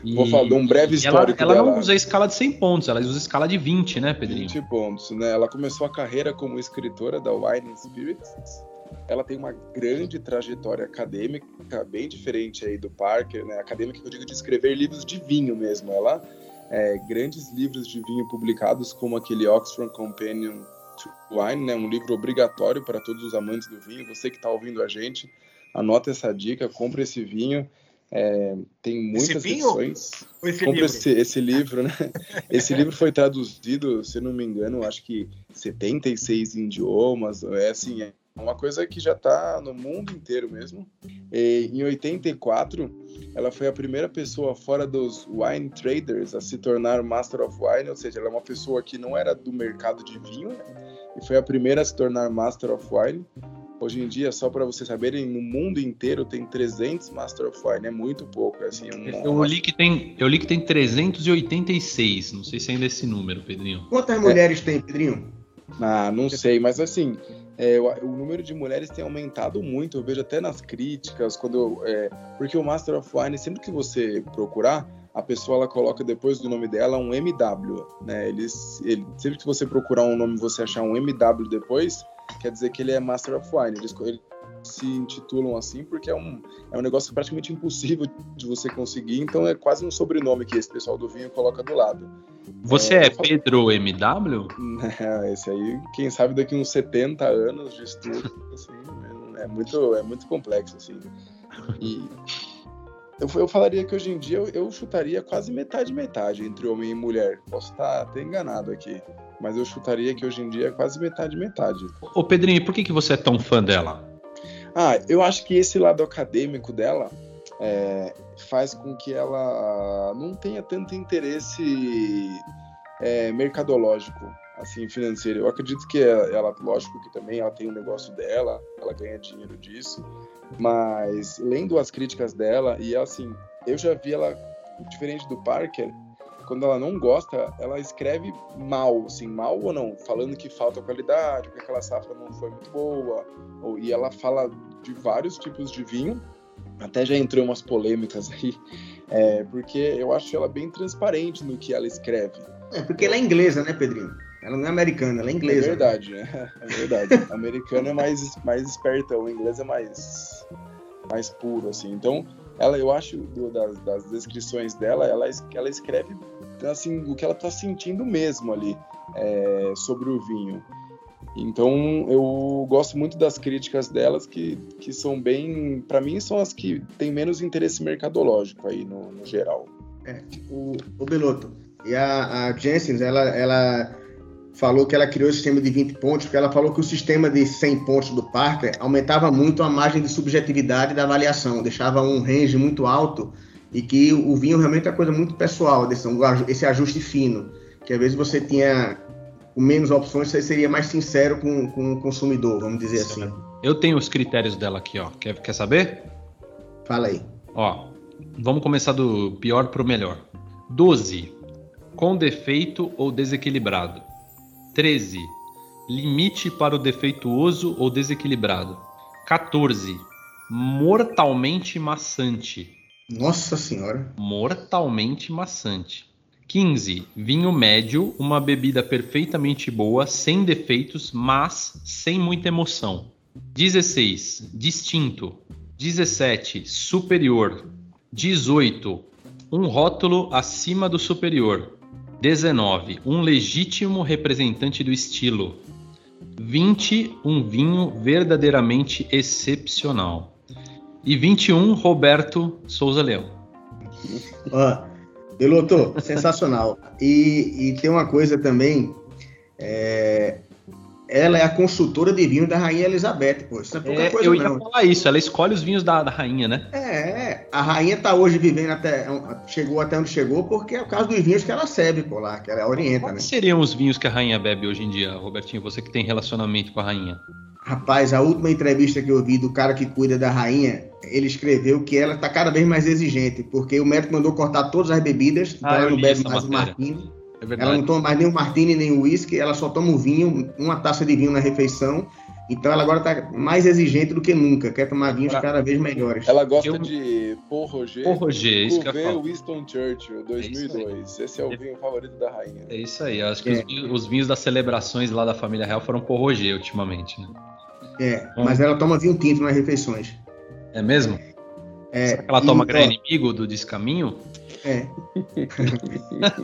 E, Vou falar de um breve histórico ela, ela não usa a escala de 100 pontos, ela usa a escala de 20, né, Pedrinho? 20 pontos, né? Ela começou a carreira como escritora da Wine Spirits ela tem uma grande trajetória acadêmica, bem diferente aí do Parker, né? Acadêmica que eu digo de escrever livros de vinho mesmo. Ela é, grandes livros de vinho publicados, como aquele Oxford Companion to Wine, né? Um livro obrigatório para todos os amantes do vinho. Você que está ouvindo a gente, anota essa dica, compre esse vinho. É, tem muitas esse edições. Esse livro? Esse, esse, livro, né? esse livro foi traduzido, se não me engano, acho que 76 idiomas. É assim, é uma coisa que já está no mundo inteiro mesmo. E, em 84, ela foi a primeira pessoa fora dos wine traders a se tornar Master of Wine, ou seja, ela é uma pessoa que não era do mercado de vinho e foi a primeira a se tornar Master of Wine. Hoje em dia, só para vocês saberem, no mundo inteiro tem 300 Master of Wine, é muito pouco. Assim, é eu, li que tem, eu li que tem 386, não sei se ainda é esse número, Pedrinho. Quantas mulheres é. tem, Pedrinho? Ah, não sei, mas assim, é, o, número de mulheres tem aumentado muito. Eu vejo até nas críticas, quando é, porque o Master of Wine, sempre que você procurar, a pessoa ela coloca depois do nome dela um MW, né? Eles, ele, sempre que você procurar um nome você achar um MW depois, quer dizer que ele é Master of Wine. Eles, ele, se intitulam assim porque é um, é um negócio praticamente impossível de você conseguir, então é quase um sobrenome que esse pessoal do vinho coloca do lado. Você é, é Pedro MW? É, esse aí, quem sabe daqui uns 70 anos de estudo, assim, é, muito, é muito complexo, assim. E eu, eu falaria que hoje em dia eu, eu chutaria quase metade metade entre homem e mulher. Posso estar até enganado aqui, mas eu chutaria que hoje em dia é quase metade metade. Ô Pedrinho, por que, que você é tão fã dela? Ah, eu acho que esse lado acadêmico dela é, faz com que ela não tenha tanto interesse é, mercadológico, assim, financeiro. Eu acredito que ela, lógico que também ela tem um negócio dela, ela ganha dinheiro disso, mas lendo as críticas dela e assim, eu já vi ela diferente do Parker, quando ela não gosta, ela escreve mal, assim, mal ou não, falando que falta qualidade, que aquela safra não foi muito boa, ou, e ela fala de vários tipos de vinho, até já entrou umas polêmicas aí, é, porque eu acho ela bem transparente no que ela escreve. É, porque ela é inglesa, né, Pedrinho? Ela não é americana, ela é inglesa. É verdade, né? É verdade. A americana é mais, mais esperta, o inglês é mais, mais puro, assim. Então, ela, eu acho, do, das, das, descrições dela, ela, ela escreve assim, o que ela está sentindo mesmo ali é, sobre o vinho. Então eu gosto muito das críticas delas que, que são bem, para mim são as que têm menos interesse mercadológico aí no, no geral. É, o, o Beloto e a, a Jensen, ela, ela falou que ela criou o sistema de 20 pontos, porque ela falou que o sistema de 100 pontos do Parker aumentava muito a margem de subjetividade da avaliação, deixava um range muito alto e que o vinho realmente é uma coisa muito pessoal, esse ajuste fino, que às vezes você tinha com menos opções, você seria mais sincero com, com o consumidor, vamos dizer assim. Eu tenho os critérios dela aqui, ó. Quer, quer saber? Fala aí. Ó, vamos começar do pior para o melhor. 12. Com defeito ou desequilibrado. 13. Limite para o defeituoso ou desequilibrado. 14. Mortalmente maçante. Nossa senhora. Mortalmente maçante. 15. Vinho médio, uma bebida perfeitamente boa, sem defeitos, mas sem muita emoção. 16. Distinto. 17. Superior. 18. Um rótulo acima do superior. 19. Um legítimo representante do estilo. 20. Um vinho verdadeiramente excepcional. E 21. Roberto Souza Leão. Ó, Beloto, sensacional. E, e tem uma coisa também. é, ela é a consultora de vinho da Rainha Elizabeth, pô. Isso é pouca É, coisa, eu ia não. falar isso, ela escolhe os vinhos da, da rainha, né? É, a rainha tá hoje vivendo até. Chegou até onde chegou, porque é o caso dos vinhos que ela serve por lá, que ela orienta, né? Quais seriam os vinhos que a rainha bebe hoje em dia, Robertinho? Você que tem relacionamento com a rainha. Rapaz, a última entrevista que eu vi do cara que cuida da rainha, ele escreveu que ela tá cada vez mais exigente, porque o médico mandou cortar todas as bebidas, então Ah, ela não bebe mais o martini, É ela não toma mais nem o martini nem o uísque, ela só toma o vinho, uma taça de vinho na refeição. Então ela agora tá mais exigente do que nunca, quer tomar vinhos Agora- cada vez melhores. Ela gosta Eu- de Paul Roger, Ô, Roger, isso que eu Cuvée. Winston Churchill, 2002. Esse é o vinho favorito da rainha. É isso aí, acho que É. os, vinhos, os vinhos das celebrações lá da família real foram por Roger ultimamente, né? É, mas ela toma vinho tinto nas refeições. É mesmo? É, Será que ela toma ó, grande inimigo do descaminho? É.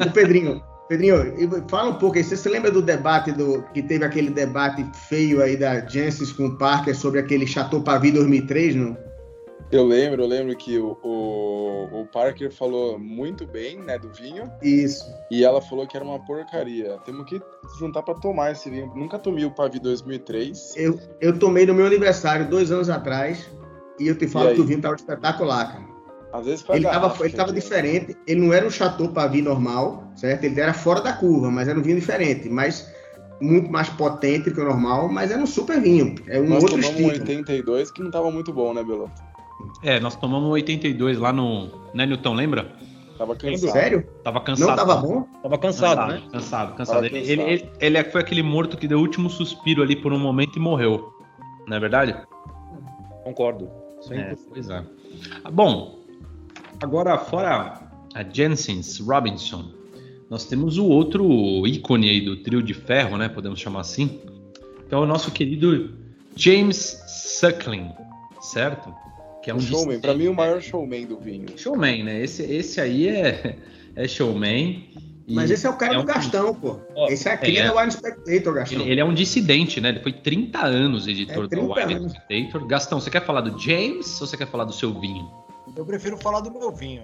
o Pedrinho, Pedrinho, fala um pouco aí. Você se lembra do debate do que teve aquele debate feio aí da Jancis com o Parker sobre aquele Chateau Pavis 2003, não? Eu lembro, eu lembro que o, o, o Parker falou muito bem, né, do vinho, Isso. e ela falou que era uma porcaria. Temos que juntar pra tomar esse vinho. Nunca tomei o Pavi 2003. Eu, eu tomei no meu aniversário dois anos atrás e eu te falo que o vinho tava espetacular, cara. Às vezes Ele tava, garrafa, ele tava gente. diferente. Ele não era um Chateau Pavis normal, certo? Ele era fora da curva, mas era um vinho diferente, mas muito mais potente que o normal, mas era um super vinho. É um Nós outro tomamos um estilo. 82 que não tava muito bom, né, Beloto? É, nós tomamos um 82 lá no. Né, Newton, lembra? Tava cansado. Sério? Tava cansado. Não tava bom? Tava cansado, Cansado, né? cansado, cansado. Tava Ele, cansado. ele, ele- ele foi aquele morto que deu o último suspiro ali por um momento e morreu. Não é verdade? Concordo. Sempre. É, pois é. Bom, agora fora a Jensens Robinson, nós temos o outro ícone aí do trio de ferro, né? Podemos chamar assim. Que é o nosso querido James Suckling, certo? Que é um showman. Pra mim, o maior showman do vinho. Showman, né? Esse, esse aí é, é showman. Mas esse é o cara é do um- Gastão, pô. Ó, esse é a cria é. do Wine Spectator, Gastão. Ele, ele é um dissidente, né? Ele foi 30 anos editor É, do 30 Wine anos. Spectator. Gastão, você quer falar do James ou você quer falar do seu vinho? Eu prefiro falar do meu vinho.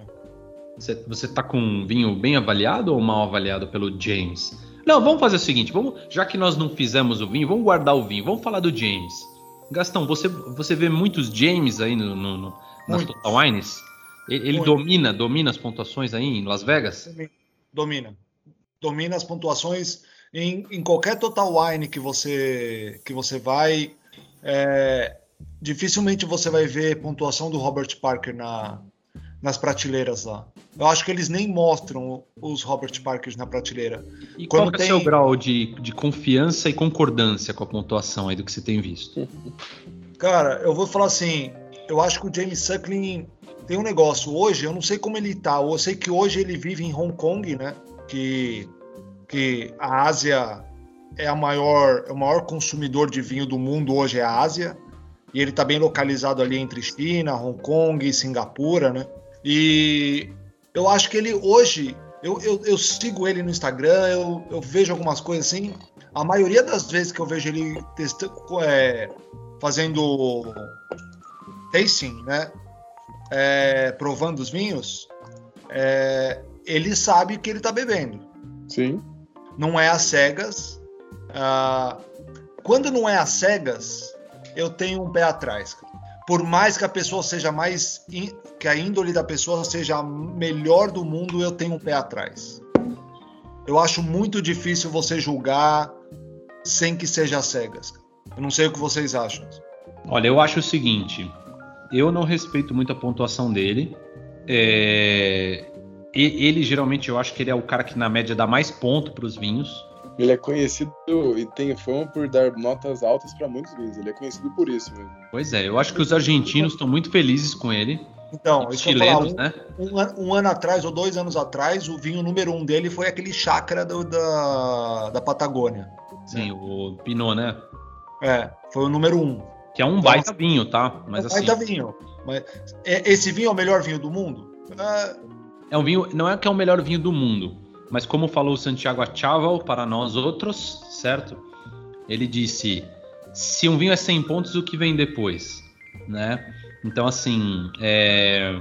Você, você tá com um vinho bem avaliado ou mal avaliado pelo James? Não, vamos fazer o seguinte, vamos, já que nós não fizemos o vinho, vamos guardar o vinho, vamos falar do James. Gastão, você, você vê muitos James aí no, no- no- nas. Total Wines? Ele, ele domina, domina as pontuações aí em Las Vegas? Domina. Domina as pontuações em, em qualquer Total Wine que você, que você vai. é, dificilmente você vai ver pontuação do Robert Parker na, nas prateleiras lá. Eu acho que eles nem mostram os Robert Parkers na prateleira. E qual Quando que é o seu grau de, de confiança e concordância com a pontuação aí do que você tem visto? Cara, eu vou falar assim, eu acho que o James Suckling tem um negócio. Hoje, eu não sei como ele tá. Eu sei que hoje ele vive em Hong Kong, né? Que, que a Ásia é a maior, é o maior consumidor de vinho do mundo hoje é a Ásia. E ele tá bem localizado ali entre China, Hong Kong e Singapura, né? E eu acho que ele hoje, eu, eu, eu sigo ele no Instagram, eu, eu vejo algumas coisas assim. A maioria das vezes que eu vejo ele testa, é, fazendo tasting, né? É, provando os vinhos, é, ele sabe o que ele está bebendo. Sim. Não é às cegas. Ah, quando não é às cegas, eu tenho um pé atrás. Por mais que a pessoa seja mais. in- que a índole da pessoa seja a melhor do mundo, eu tenho um pé atrás. Eu acho muito difícil você julgar sem que seja às cegas. Eu não sei o que vocês acham. Olha, eu acho o seguinte: eu não respeito muito a pontuação dele. É, e- Ele geralmente eu acho que ele é o cara que na média dá mais ponto para os vinhos. Ele é conhecido e tem fama por dar notas altas para muitos vinhos. Ele é conhecido por isso mesmo. Pois é, eu acho que os argentinos estão muito felizes com ele. Então, Os ia falar, chilenos, um, né? um an- um ano atrás ou dois anos atrás, o vinho número um dele foi aquele chácara do- da, da Patagônia. Sim, o Pinot, né? É, foi o número um. Que é um baita vinho, tá? Mas Mas assim, Baita vinho. Mas, é- esse vinho é o melhor vinho do mundo? É, é um vinho, não é que é o melhor vinho do mundo, mas como falou o Santiago Achaval para nós outros, certo? Ele disse: se um vinho é 100 pontos, o que vem depois, né? Então assim, é,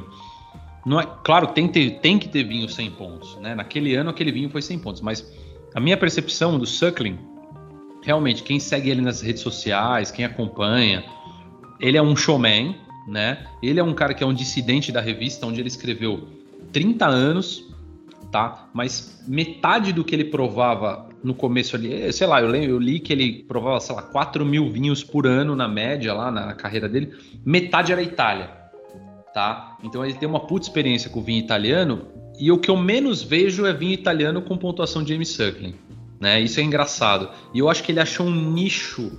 não é, claro, tem, que ter- tem que ter vinho 100 pontos, né? Naquele ano aquele vinho foi 100 pontos, mas a minha percepção do Suckling, realmente quem segue ele nas redes sociais, quem acompanha, ele é um showman, né? Ele é um cara que é um dissidente da revista, onde ele escreveu 30 anos, tá? Mas metade do que ele provava no começo ali, eh, sei lá, eu, lembro, eu li que ele provava, sei lá, 4 mil vinhos por ano na média lá na carreira dele, metade era Itália, tá? Então ele tem uma puta experiência com vinho italiano, e o que eu menos vejo é vinho italiano com pontuação de James Suckling, né? Isso é engraçado. E eu acho que ele achou um nicho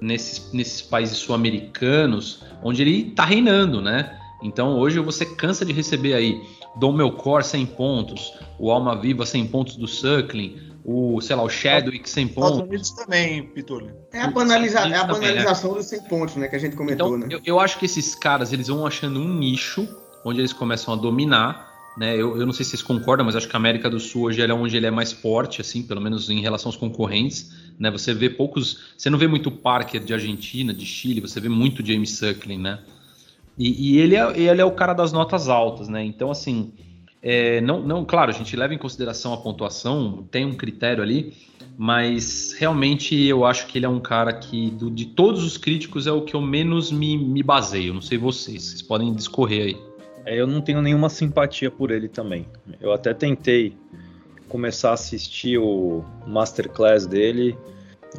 nesses, nesses países sul-americanos onde ele tá reinando, né? Então hoje você cansa de receber aí Dom Melkor 100 pontos, o Alma Viva 100 pontos do Suckling, o, sei lá, o Chadwick 100 Estados pontos. Unidos também, Pitulio. É a, banaliza é a também, né? banalização dos 100 pontos, né? Que a gente comentou, Então, né? eu, eu acho que esses caras, eles vão achando um nicho onde eles começam a dominar, né? Eu, eu não sei se vocês concordam, mas acho que a América do Sul hoje é onde ele é mais forte, assim, pelo menos em relação aos concorrentes, né? Você vê poucos, você não vê muito Parker de Argentina, de Chile, você vê muito James Suckling, né? E, e ele, é, ele é o cara das notas altas, né? Então, assim, é, não, não, claro, a gente leva em consideração a pontuação, tem um critério ali, mas realmente eu acho que ele é um cara que, do- de todos os críticos, é o que eu menos me, me baseio. Não sei vocês, vocês podem discorrer aí. É, eu não tenho nenhuma simpatia por ele também. Eu até tentei começar a assistir o masterclass dele.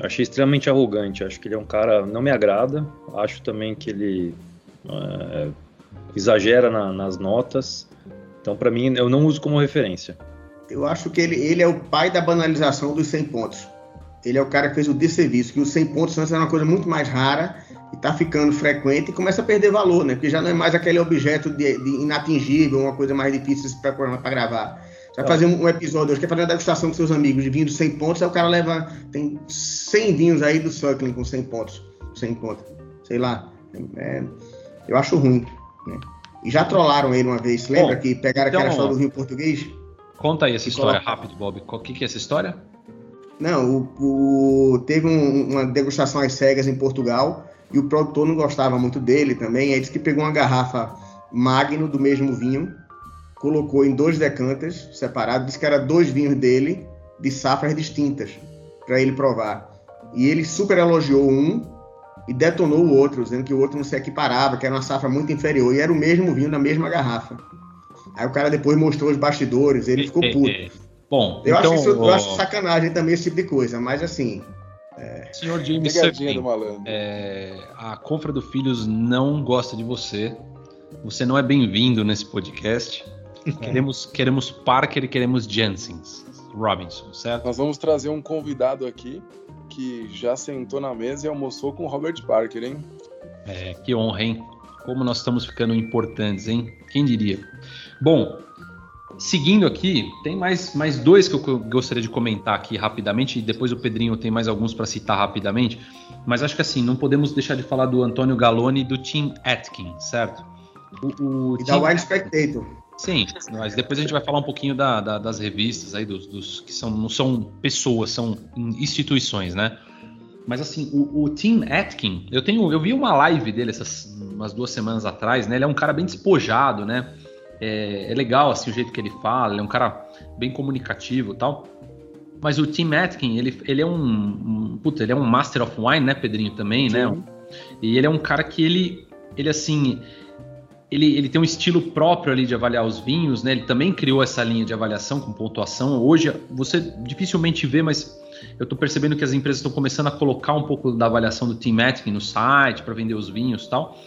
Achei extremamente arrogante. Acho que ele é um cara não me agrada. Acho também que ele é, exagera na- nas notas. Então, para mim, eu não uso como referência. Eu acho que ele, ele é o pai da banalização dos 100 pontos. Ele é o cara que fez o desserviço, que os 100 pontos antes era uma coisa muito mais rara e tá ficando frequente e começa a perder valor, né? Porque já não é mais aquele objeto de, de inatingível, uma coisa mais difícil para gravar. Você vai fazer um, um episódio hoje, quer fazer uma degustação com seus amigos de vinho dos 100 pontos, aí o cara leva, tem 100 vinhos aí do Suckling com 100 pontos, 100 pontos, sei lá. É, eu acho ruim, né? E já trollaram ele uma vez, lembra Bom, que pegaram então, aquela história ó. do vinho português? Conta aí essa história coloca- rápido, Bob. O que, que é essa história? Não, o, o- teve um- uma degustação às cegas em Portugal e o produtor não gostava muito dele também. Aí disse que pegou uma garrafa Magno do mesmo vinho, colocou em dois decanters separados, disse que era dois vinhos dele de safras distintas para ele provar. E ele super elogiou um e detonou o outro, dizendo que o outro não se equiparava, que era uma safra muito inferior e era o mesmo vinho da mesma garrafa. Aí o cara depois mostrou os bastidores, ele ficou É, puto. é, Bom, Eu, então, acho isso, eu acho sacanagem também esse tipo de coisa, mas assim, senhor James Suckling, é, a Confra do Filhos não gosta de você. Você não é bem-vindo nesse podcast. Queremos, queremos Parker e queremos Jensens, Robinson, certo? Nós vamos trazer um convidado aqui que já sentou na mesa e almoçou com o Robert Parker, hein? É, que honra, hein? Como nós estamos ficando importantes, hein? Quem diria? Bom, seguindo aqui, tem mais, mais dois que eu gostaria de comentar aqui rapidamente, e depois o Pedrinho tem mais alguns para citar rapidamente, mas acho que assim, não podemos deixar de falar do Antônio Galoni e do Tim Atkin, certo? O, o e da Tim- Wild Spectator. Sim, mas depois a gente vai falar um pouquinho da- da- das revistas aí, dos, dos que são, não são pessoas, são instituições, né? Mas assim, o, o Tim Atkin, eu tenho, eu vi uma live dele essas umas duas semanas atrás, né? Ele é um cara bem despojado, né? É, é legal assim o jeito que ele fala, ele é um cara bem comunicativo, tal. Mas o Tim Atkin, ele, ele é um, um puta, ele é um Master of Wine, né, Pedrinho também, né? Sim. E ele é um cara que ele, ele assim, ele, ele tem um estilo próprio ali de avaliar os vinhos, né? Ele também criou essa linha de avaliação com pontuação. Hoje você dificilmente vê, mas eu estou percebendo que as empresas estão começando a colocar um pouco da avaliação do Team Atkin no site para vender os vinhos e tal.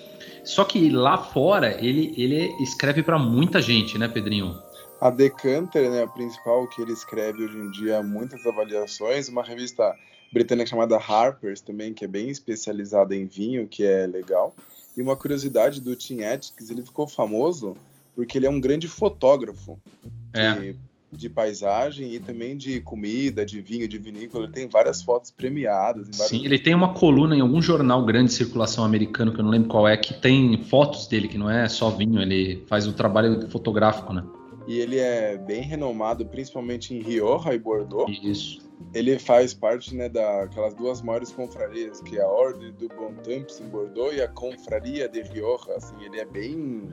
Só que lá fora ele, ele escreve para muita gente, né, Pedrinho? A Decanter, né, a principal que ele escreve hoje em dia muitas avaliações, uma revista britânica chamada Harper's também, que é bem especializada em vinho, que é legal. E uma curiosidade do Tim Atkins, ele ficou famoso porque ele é um grande fotógrafo. É. De, paisagem e também de comida, de vinho, de vinícola. Ele tem várias fotos premiadas. Sim, ele tem uma coluna em algum jornal grande de circulação americano, que eu não lembro qual é, que tem fotos dele, que não é só vinho, ele faz o trabalho fotográfico, né? E ele é bem renomado, principalmente em Rioja e Bordeaux. Isso. Ele faz parte né, daquelas duas maiores confrarias, que é a Ordem do Bon Temps em Bordeaux e a Confraria de Rioja. Assim, ele é bem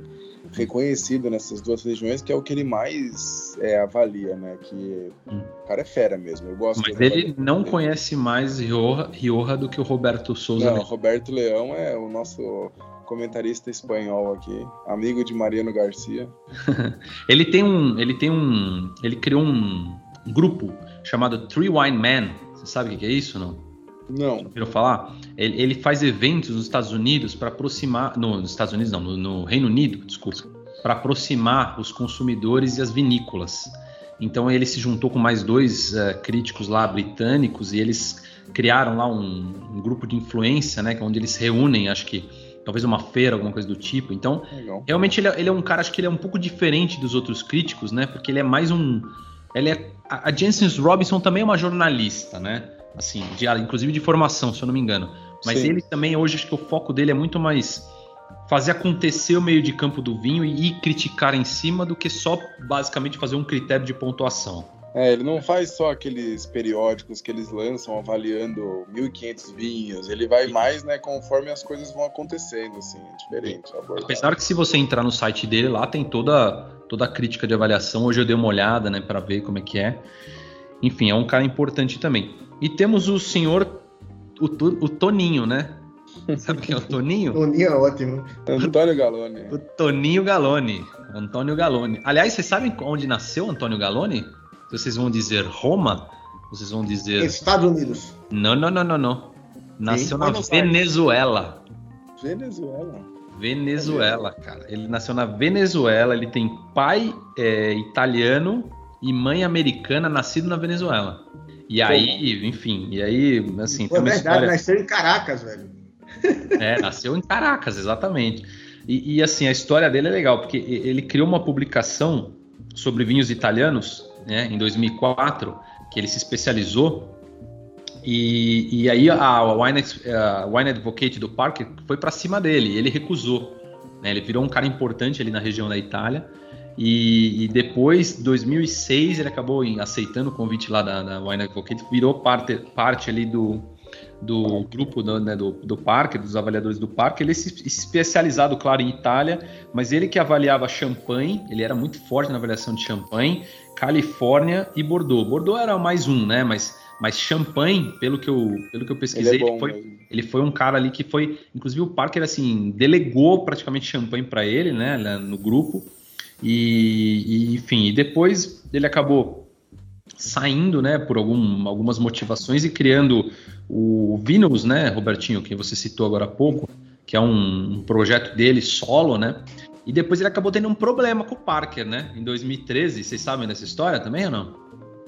reconhecido nessas duas regiões, que é o que ele mais é, avalia, né? Que Hum. o cara é fera mesmo. Eu gosto Mas ele não dele. conhece mais Rioja, Rioja do que o Roberto Souza. Não, né? Roberto Leão é o nosso comentarista espanhol aqui, amigo de Mariano Garcia. Ele tem um. Ele tem um. Ele criou um grupo chamado Three Wine Man. Você sabe o que é isso, não? Não, ouviram falar? Ele, ele faz eventos nos Estados Unidos para aproximar. No, nos Estados Unidos, não, no, no Reino Unido, desculpa. Para aproximar os consumidores e as vinícolas. Então ele se juntou com mais dois eh, críticos lá britânicos e eles criaram lá um, um grupo de influência, né? é Onde eles se reúnem, acho que talvez uma feira, alguma coisa do tipo. Então legal. Realmente ele é, ele é um cara, acho que ele é um pouco diferente dos outros críticos, né? Porque ele é mais um. Ele é, a Jensen Robinson também é uma jornalista, né? Assim, de, inclusive de formação, se eu não me engano. Mas Sim. ele também, hoje, acho que o foco dele é muito mais fazer acontecer o meio de campo do vinho e criticar em cima do que só basicamente fazer um critério de pontuação. É, ele não faz só aqueles periódicos que eles lançam avaliando 1.500 vinhos. Ele vai mais, né, conforme as coisas vão acontecendo, assim, é diferente. Apesar que se você entrar no site dele lá tem toda toda a crítica de avaliação. Hoje eu dei uma olhada, né, para ver como é que é. Enfim, é um cara importante também. E temos o senhor o, o Toninho, né? Sabe quem é o Toninho? Toninho é ótimo. Antônio Galone. O Toninho Galone, Antônio Galone. Aliás, vocês sabem onde nasceu Antônio Galone? Vocês vão dizer Roma? Vocês vão dizer Estados Unidos. não, não, não, não, não. Nasceu na. Venezuela. Venezuela. Venezuela, cara. Ele nasceu na Venezuela, ele tem pai é, italiano e mãe americana, nascido na Venezuela. E aí, enfim, e aí, assim, Pô, é verdade, história. nasceu em Caracas, velho. É, nasceu em Caracas, exatamente. E, e, assim, a história dele é legal, porque ele criou uma publicação sobre vinhos italianos, né, em 2004, que ele se especializou. E, e aí a Wine, a Wine Advocate do Parker foi para cima dele, ele recusou. né, ele virou um cara importante ali na região da Itália. E, e depois, 2006, ele acabou aceitando o convite lá da, da Wine Advocate, virou parte, parte ali do, do grupo do, né, do, do parque, dos avaliadores do parque. Ele se especializado, claro, em Itália, mas ele que avaliava champanhe, ele era muito forte na avaliação de champanhe, Califórnia e Bordeaux. Bordeaux era mais um, né? Mas, mas champanhe, pelo que eu, pelo que eu Ele pesquisei, é bom ele foi, ele foi um cara ali que foi, inclusive o Parker assim delegou praticamente champanhe para ele, né, no grupo. E, e, enfim, e depois ele acabou saindo, né, por algum, algumas motivações e criando o Vinous, né, Robertinho, que você citou agora há pouco, que é um, um projeto dele solo, né? E depois ele acabou tendo um problema com o Parker, né? Em 2013, vocês sabem dessa história também ou não?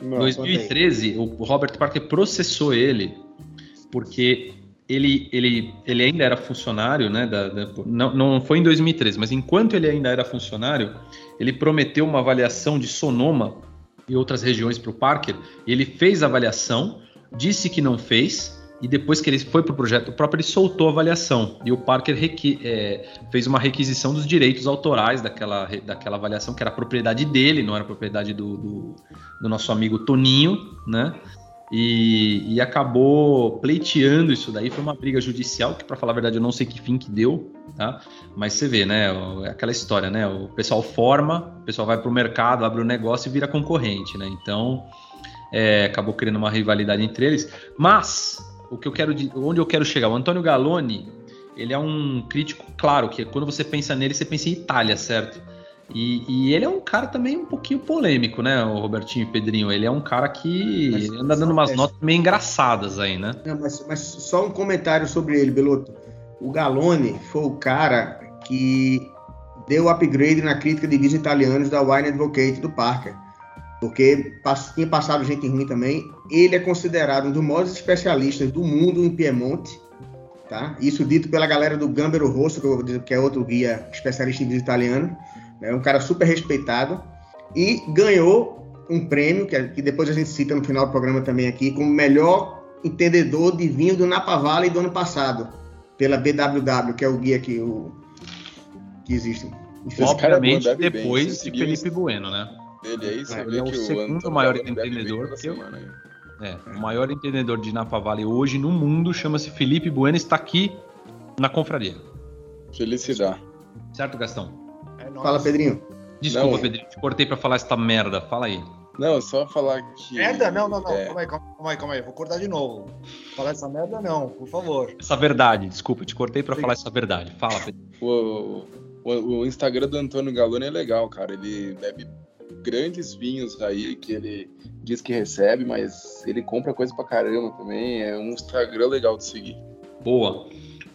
Em 2013, o Robert Parker processou ele porque ele, ele, ele ainda era funcionário, né? da- da- não, não foi em 2013, mas enquanto ele ainda era funcionário, ele prometeu uma avaliação de Sonoma e outras regiões para o Parker. Ele fez a avaliação, disse que não fez. E depois que ele foi para o projeto próprio, ele soltou a avaliação. E o Parker é, fez uma requisição dos direitos autorais daquela, daquela avaliação, que era propriedade dele, não era propriedade do, do, do nosso amigo Toninho, né? E, e acabou pleiteando isso daí. Foi uma briga judicial que, para falar a verdade, eu não sei que fim que deu, tá? Mas você vê, né? É aquela história, né? O pessoal forma, o pessoal vai para o mercado, abre o negócio e vira concorrente, né? Então, é, acabou criando uma rivalidade entre eles. Mas o que eu quero, onde eu quero chegar, o Antônio Galoni, ele é um crítico, claro, que quando você pensa nele, você pensa em Itália, certo? E, e ele é um cara também um pouquinho polêmico, né, o Robertinho e Pedrinho? Ele é um cara que Mas- anda dando umas é- notas meio engraçadas aí, né? Não, mas, mas só um comentário sobre ele, Beloto. O Galone foi o cara que deu upgrade na crítica de vinhos italianos da Wine Advocate do Parker, porque tinha passado gente ruim também. Ele é considerado um dos maiores especialistas do mundo em Piemonte, tá? Isso dito pela galera do Gambero Rosso, que é outro guia especialista em vinho italiano, é um cara super respeitado e ganhou um prêmio que, que depois a gente cita no final do programa também aqui como melhor entendedor de vinho do Napa Valley do ano passado pela BWW, que é o guia que, o, que existe. Obviamente, depois de Felipe Bueno, né? Ele aí, você é, ele é o segundo maior entendedor. Que eu, é, o maior entendedor de Napa Valley hoje no mundo chama-se Felipe Bueno, está aqui na confraria. Felicidade. Certo, Gastão? É Fala, Pedrinho. Desculpa, não. Pedrinho, te cortei para falar esta merda. Fala aí. Não, só falar que. Merda? Não, não, não. É... Calma aí, calma aí, calma aí. Vou cortar de novo. Falar essa merda, não, por favor. Essa verdade, desculpa, te cortei para falar essa verdade. Fala, Pedrinho. O, o, o Instagram do Antônio Galone é legal, cara. Ele bebe grandes vinhos aí que ele diz que recebe, mas ele compra coisa pra caramba também. É um Instagram legal de seguir. Boa.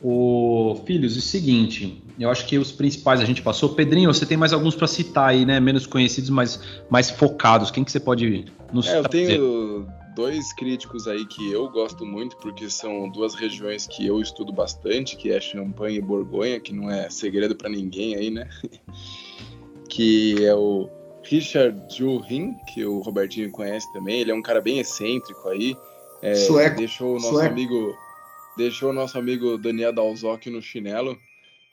O Filhos, o seguinte, eu acho que os principais a gente passou. Pedrinho, você tem mais alguns para citar aí, né? Menos conhecidos, mas mais focados. Quem que você pode nos é, Eu tenho dois críticos aí que eu gosto muito, porque são duas regiões que eu estudo bastante, que é Champagne e Borgonha, que não é segredo para ninguém aí, né? que é o Richard Jurin, que o Robertinho conhece também, ele é um cara bem excêntrico aí. É, Sueco. Deixou o nosso Sueco. amigo deixou o nosso amigo Daniel Dalzoc no chinelo.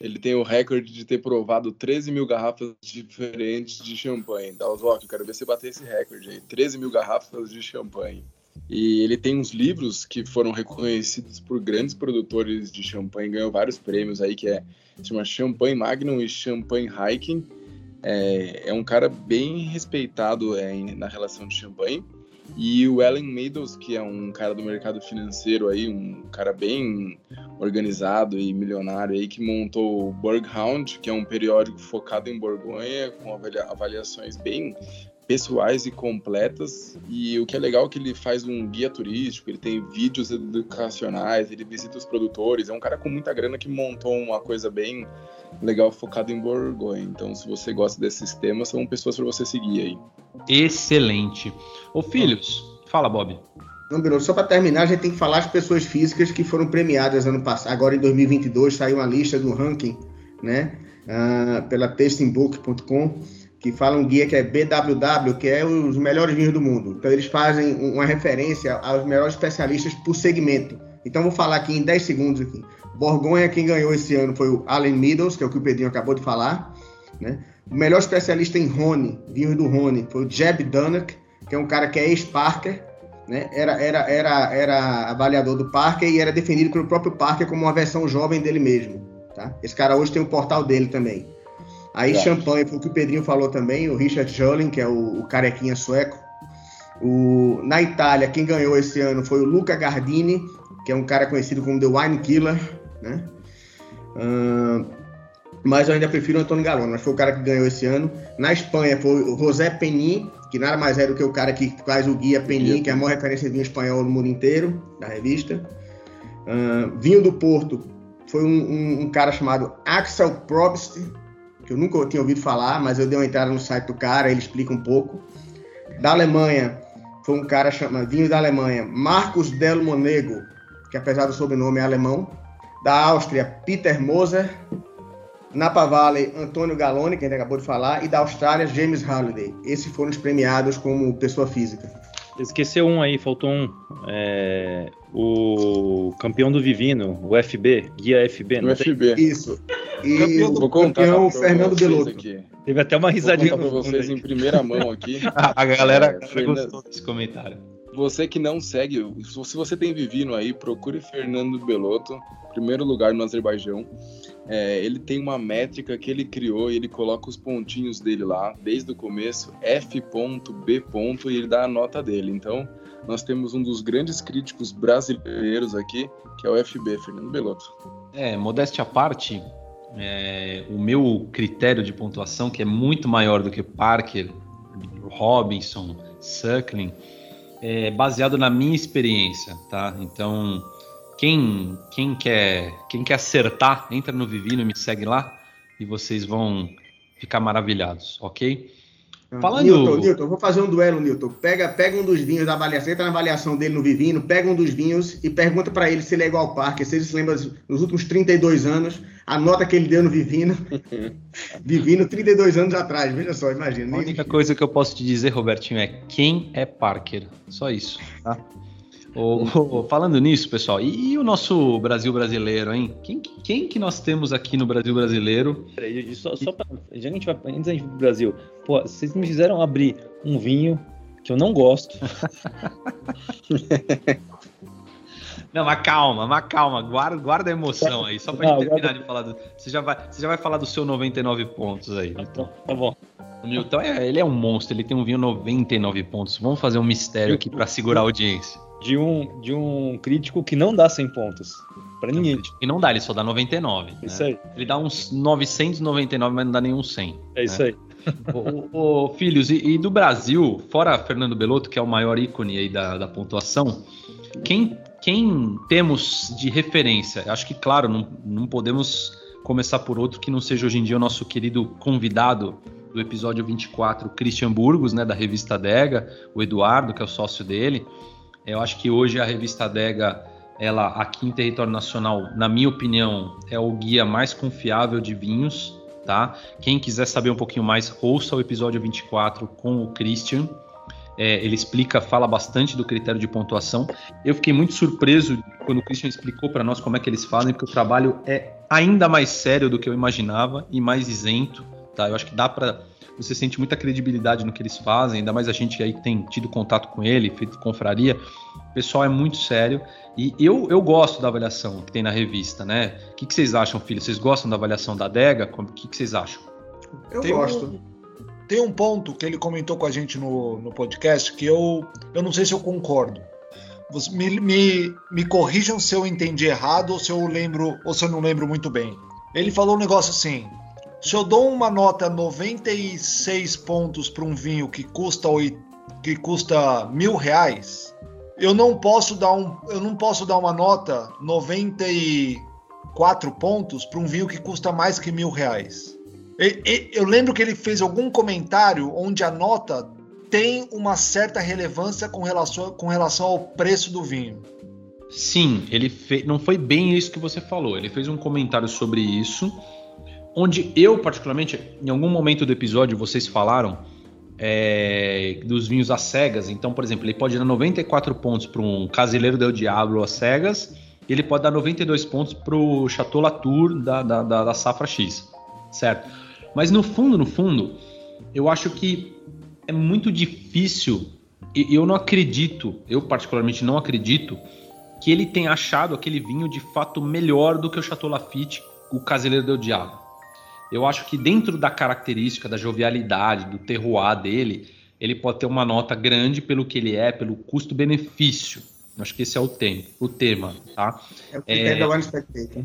Ele tem o recorde de ter provado 13 mil garrafas diferentes de champanhe. Dalzoc, eu quero ver você bater esse recorde aí. 13 mil garrafas de champanhe. E ele tem uns livros que foram reconhecidos por grandes produtores de champanhe, ganhou vários prêmios aí, que é chama Champagne Magnum e Champagne Hiking é, é um cara bem respeitado é, na relação de champanhe. E o Ellen Meadows, que é um cara do mercado financeiro aí, um cara bem organizado e milionário aí, que montou o Burghound, que é um periódico focado em Borgonha, com avaliações bem pessoais e completas. E o que é legal é que ele faz um guia turístico, ele tem vídeos educacionais, ele visita os produtores. É um cara com muita grana que montou uma coisa bem legal focada em Borgonha. Então, se você gosta desses temas, são pessoas para você seguir aí. Excelente. Ô, filhos, fala, Bob. Não, Bruno, só para terminar, a gente tem que falar as pessoas físicas que foram premiadas ano passado. Agora, em 2022, saiu uma lista do ranking, né? Uh, pela tastingbook.com que fala um guia que é BWW, que é os melhores vinhos do mundo. Então eles fazem uma referência aos melhores especialistas por segmento. Então vou falar aqui em 10 segundos aqui. Borgonha, quem ganhou esse ano foi o Allen Meadows, que é o que o Pedrinho acabou de falar. Né? O melhor especialista em Rhone, vinhos do Rhone, foi o Jeb Dunnock, que é um cara que é ex-Parker, né? era, era, era, era avaliador do Parker e era defendido pelo próprio Parker como uma versão jovem dele mesmo. Tá? Esse cara hoje tem o portal dele também. Aí champanhe, foi o que o Pedrinho falou também, o Richard Jolin, que é o, o carequinha sueco. O, na Itália, quem ganhou esse ano foi o Luca Gardini, que é um cara conhecido como The Wine Killer, né? Uh, mas eu ainda prefiro o Antônio Galone, mas foi o cara que ganhou esse ano. Na Espanha foi o José Penin, que nada mais é do que o cara que faz o guia Penin, que é a maior referência de vinho espanhol no mundo inteiro, da revista. Uh, vinho do Porto foi um, um, um cara chamado Axel Probst, que eu nunca tinha ouvido falar, mas eu dei uma entrada no site do cara, ele explica um pouco. Da Alemanha, foi um cara chamado vinho da Alemanha, Marcos Del Monego, que apesar do sobrenome é alemão. Da Áustria, Peter Moser. Napa Valley, Antônio Galone, que a gente acabou de falar. E da Austrália, James Halliday. Esses foram os premiados como pessoa física. Esqueceu um aí, faltou um. É, o campeão do Vivino, o FB, guia FB, não o FB. Isso. E campeão do, Vou contar campeão Fernando Belotto. Aqui. Teve até uma risadinha para vocês em primeira mão aqui. a galera, é, Fernando... gostou desse comentário. Você que não segue, se você tem Vivino aí, procure Fernando Belotto, primeiro lugar no Azerbaijão. É, ele tem uma métrica que ele criou e ele coloca os pontinhos dele lá, desde o começo, F.B. e ele dá a nota dele. Então, nós temos um dos grandes críticos brasileiros aqui, que é o FB, Fernando Belotto. É, modéstia à parte, é, o meu critério de pontuação, que é muito maior do que Parker, Robinson, Suckling, é baseado na minha experiência, tá? Então, quem, quem, quer, quem quer acertar, entra no Vivino, me segue lá e vocês vão ficar maravilhados, ok? Falando... Newton, Newton, vou fazer um duelo, Newton. Pega, pega um dos vinhos da avaliação, entra na avaliação dele no Vivino, pega um dos vinhos e pergunta para ele se ele é igual ao Parker, se ele se lembra nos últimos 32 anos, a nota que ele deu no Vivino. Vivino 32 anos atrás, veja só, imagina. A única coisa que eu posso te dizer, Robertinho, é quem é Parker. Só isso, tá? Oh, falando nisso, pessoal, e, o nosso Brasil brasileiro, hein? Quem, quem que nós temos aqui no Brasil brasileiro? Peraí, só, só pra, já a gente vai, antes da gente ir pro Brasil, pô, vocês me fizeram abrir um vinho que eu não gosto. Não, mas calma, mas calma, guarda, guarda a emoção aí, só pra não, gente terminar guarda... de falar do. Você já, vai, você já vai falar do seu 99 pontos aí. Então, tá bom. O Newton, é, ele é um monstro, ele tem um vinho 99 pontos. Vamos fazer um mistério aqui para segurar a audiência de um, de um crítico que não dá 100 pontos. Pra ninguém. E não dá, ele só dá 99. Isso né? aí. Ele dá uns 999, mas não dá nenhum 100. É né? isso aí. Ô, filhos, e, e, do Brasil, fora Fernando Belotto, que é o maior ícone aí da, da pontuação, quem, quem temos de referência? Acho que, claro, não, não podemos começar por outro que não seja hoje em dia o nosso querido convidado do episódio 24, Christian Burgos, né, da revista Dega, o Eduardo, que é o sócio dele. Eu acho que hoje a revista Dega, ela aqui em território nacional, na minha opinião, é o guia mais confiável de vinhos, tá? Quem quiser saber um pouquinho mais, ouça o episódio 24 com o Christian. É, ele explica, fala bastante do critério de pontuação. Eu fiquei muito surpreso quando o Christian explicou para nós como é que eles fazem, porque o trabalho é ainda mais sério do que eu imaginava e mais isento, tá? Eu acho que dá para você sente muita credibilidade no que eles fazem, ainda mais a gente aí que tem tido contato com ele, feito confraria. O pessoal é muito sério e eu, eu gosto da avaliação que tem na revista, né? O que, que vocês acham, filho? Vocês gostam da avaliação da Adega? O que, que vocês acham? Eu tem gosto. Um, tem um ponto que ele comentou com a gente no, no podcast que eu, eu não sei se eu concordo. Me, me, me corrijam se eu entendi errado ou se eu lembro ou se eu não lembro muito bem. Ele falou um negócio assim: se eu dou uma nota 96 pontos para um vinho que custa que custa mil reais, eu não posso dar um, eu não posso dar uma nota 94 pontos para um vinho que custa mais que mil reais. Eu lembro que ele fez algum comentário onde a nota tem uma certa relevância com relação, com relação ao preço do vinho. Sim, ele fez, não foi bem isso que você falou. Ele fez um comentário sobre isso onde eu, particularmente, em algum momento do episódio, vocês falaram é, dos vinhos às cegas. Então, por exemplo, ele pode dar 94 pontos para um Casileiro del Diablo às cegas, e ele pode dar 92 pontos para o Chateau Latour da, da, da, da safra X, certo? Mas no fundo, no fundo, eu acho que é muito difícil, e eu não acredito, eu particularmente não acredito, que ele tenha achado aquele vinho de fato melhor do que o Chateau Lafite, o Casileiro del Diablo eu acho que dentro da característica, da jovialidade, do terroir dele, ele pode ter uma nota grande pelo que ele é, pelo custo-benefício. Acho que esse é o, tema, o tema, tá? É o critério é, da One Spectator.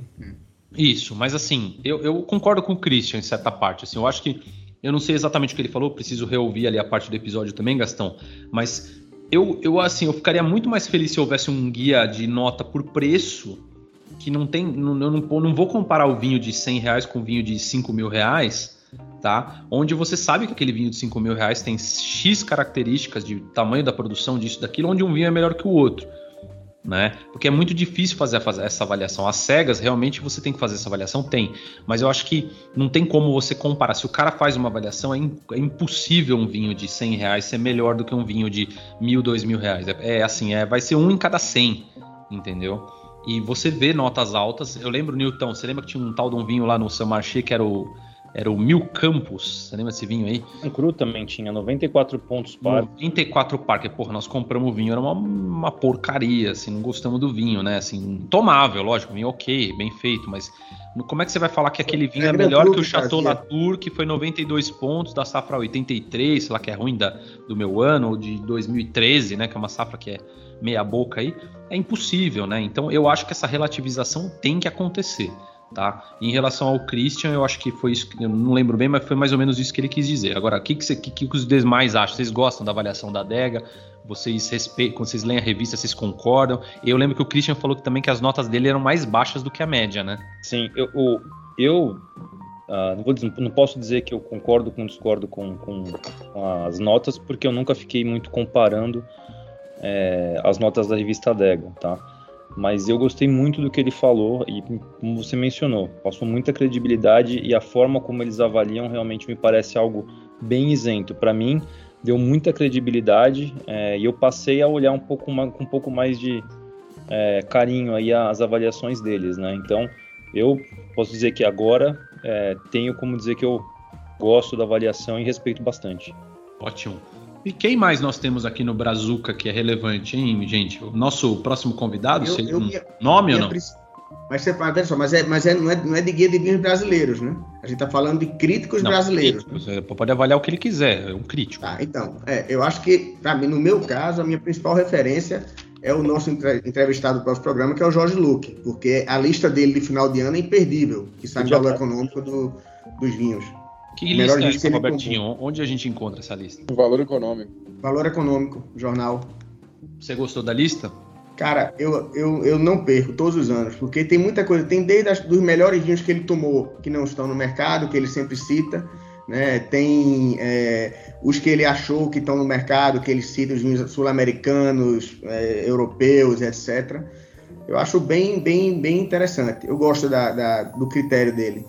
Isso, mas assim, eu, eu, concordo com o Christian em certa parte. Assim, eu acho que eu não sei exatamente o que ele falou, preciso reouvir ali a parte do episódio também, Gastão. Mas eu, eu assim, eu ficaria muito mais feliz se houvesse um guia de nota por preço que não tem. Não, eu não, não vou comparar o vinho de 100 reais com o vinho de 5 mil reais, tá? Onde você sabe que aquele vinho de 5 mil reais tem X características de tamanho da produção, disso, daquilo, onde um vinho é melhor que o outro. Né? Porque é muito difícil fazer essa avaliação. As cegas, realmente você tem que fazer essa avaliação? Tem. Mas eu acho que não tem como você comparar. Se o cara faz uma avaliação, é, é impossível um vinho de 100 reais ser melhor do que um vinho de mil, dois mil reais. É, é assim, é, vai ser um em cada 100, entendeu? E você vê notas altas. Eu lembro, Newton, você lembra que tinha um tal de um vinho lá no São Marché que era o, era o Mil Campos? Você lembra desse vinho aí? O Cru também tinha 94 pontos par. 94 par, que porra, nós compramos o vinho, era uma, uma porcaria, assim, não gostamos do vinho, né? Assim, tomável, lógico, vinho ok, bem feito, mas como é que você vai falar que aquele vinho é, é melhor que o Chateau Latour, que foi 92 pontos da safra 83, sei lá, que é ruim da, do meu ano, ou de 2013, né? Que é uma safra que é meia boca aí, é impossível, né? Então eu acho que essa relativização tem que acontecer. Tá? Em relação ao Christian, eu acho que foi isso, eu não lembro bem, mas foi mais ou menos isso que ele quis dizer. Agora, o que, que, que, que os demais acham? Vocês gostam da avaliação da adega? Vocês respeitam, quando vocês leem a revista, vocês concordam? Eu lembro que o Christian falou que também que as notas dele eram mais baixas do que a média, né? Sim, eu, eu Uh, não, vou, não, posso dizer que eu concordo com discordo com, com, com, as notas, porque eu nunca fiquei muito comparando é, as notas da revista Dega, tá? Mas eu gostei muito do que ele falou e, como você mencionou, passou muita credibilidade e a forma como eles avaliam realmente me parece algo bem isento. Para mim, deu muita credibilidade é, e eu passei a olhar um pouco mais, com um pouco mais de é, carinho aí as avaliações deles, né? Então, eu posso dizer que agora é, tenho como dizer que eu gosto da avaliação e respeito bastante. Ótimo. E quem mais nós temos aqui no Brazuca que é relevante, hein, gente? O nosso próximo convidado, eu, eu, um nome ou não? Mas você fala, só, mas, é, mas é, não, é, não é de guia de vinhos brasileiros, né? A gente está falando de críticos não, brasileiros. Críticos, né? Pode avaliar o que ele quiser, é um crítico. Tá, então, é, eu acho que, para mim, no meu caso, a minha principal referência é o nosso entrevistado do próximo programa, que é o Jorge Luque, porque a lista dele de final de ano é imperdível, que sai no valor econômico do, dos vinhos. Que lista é essa, Robertinho? Onde a gente encontra essa lista? O valor econômico. Valor econômico, jornal. Você gostou da lista? Cara, eu, eu, eu não perco todos os anos, porque tem muita coisa. Tem desde as, dos melhores vinhos que ele tomou, que não estão no mercado, que ele sempre cita, né? Tem é, os que ele achou que estão no mercado, que ele cita, os vinhos sul-americanos, é, europeus, etc. Eu acho bem, bem, bem interessante. Eu gosto da, da do critério dele.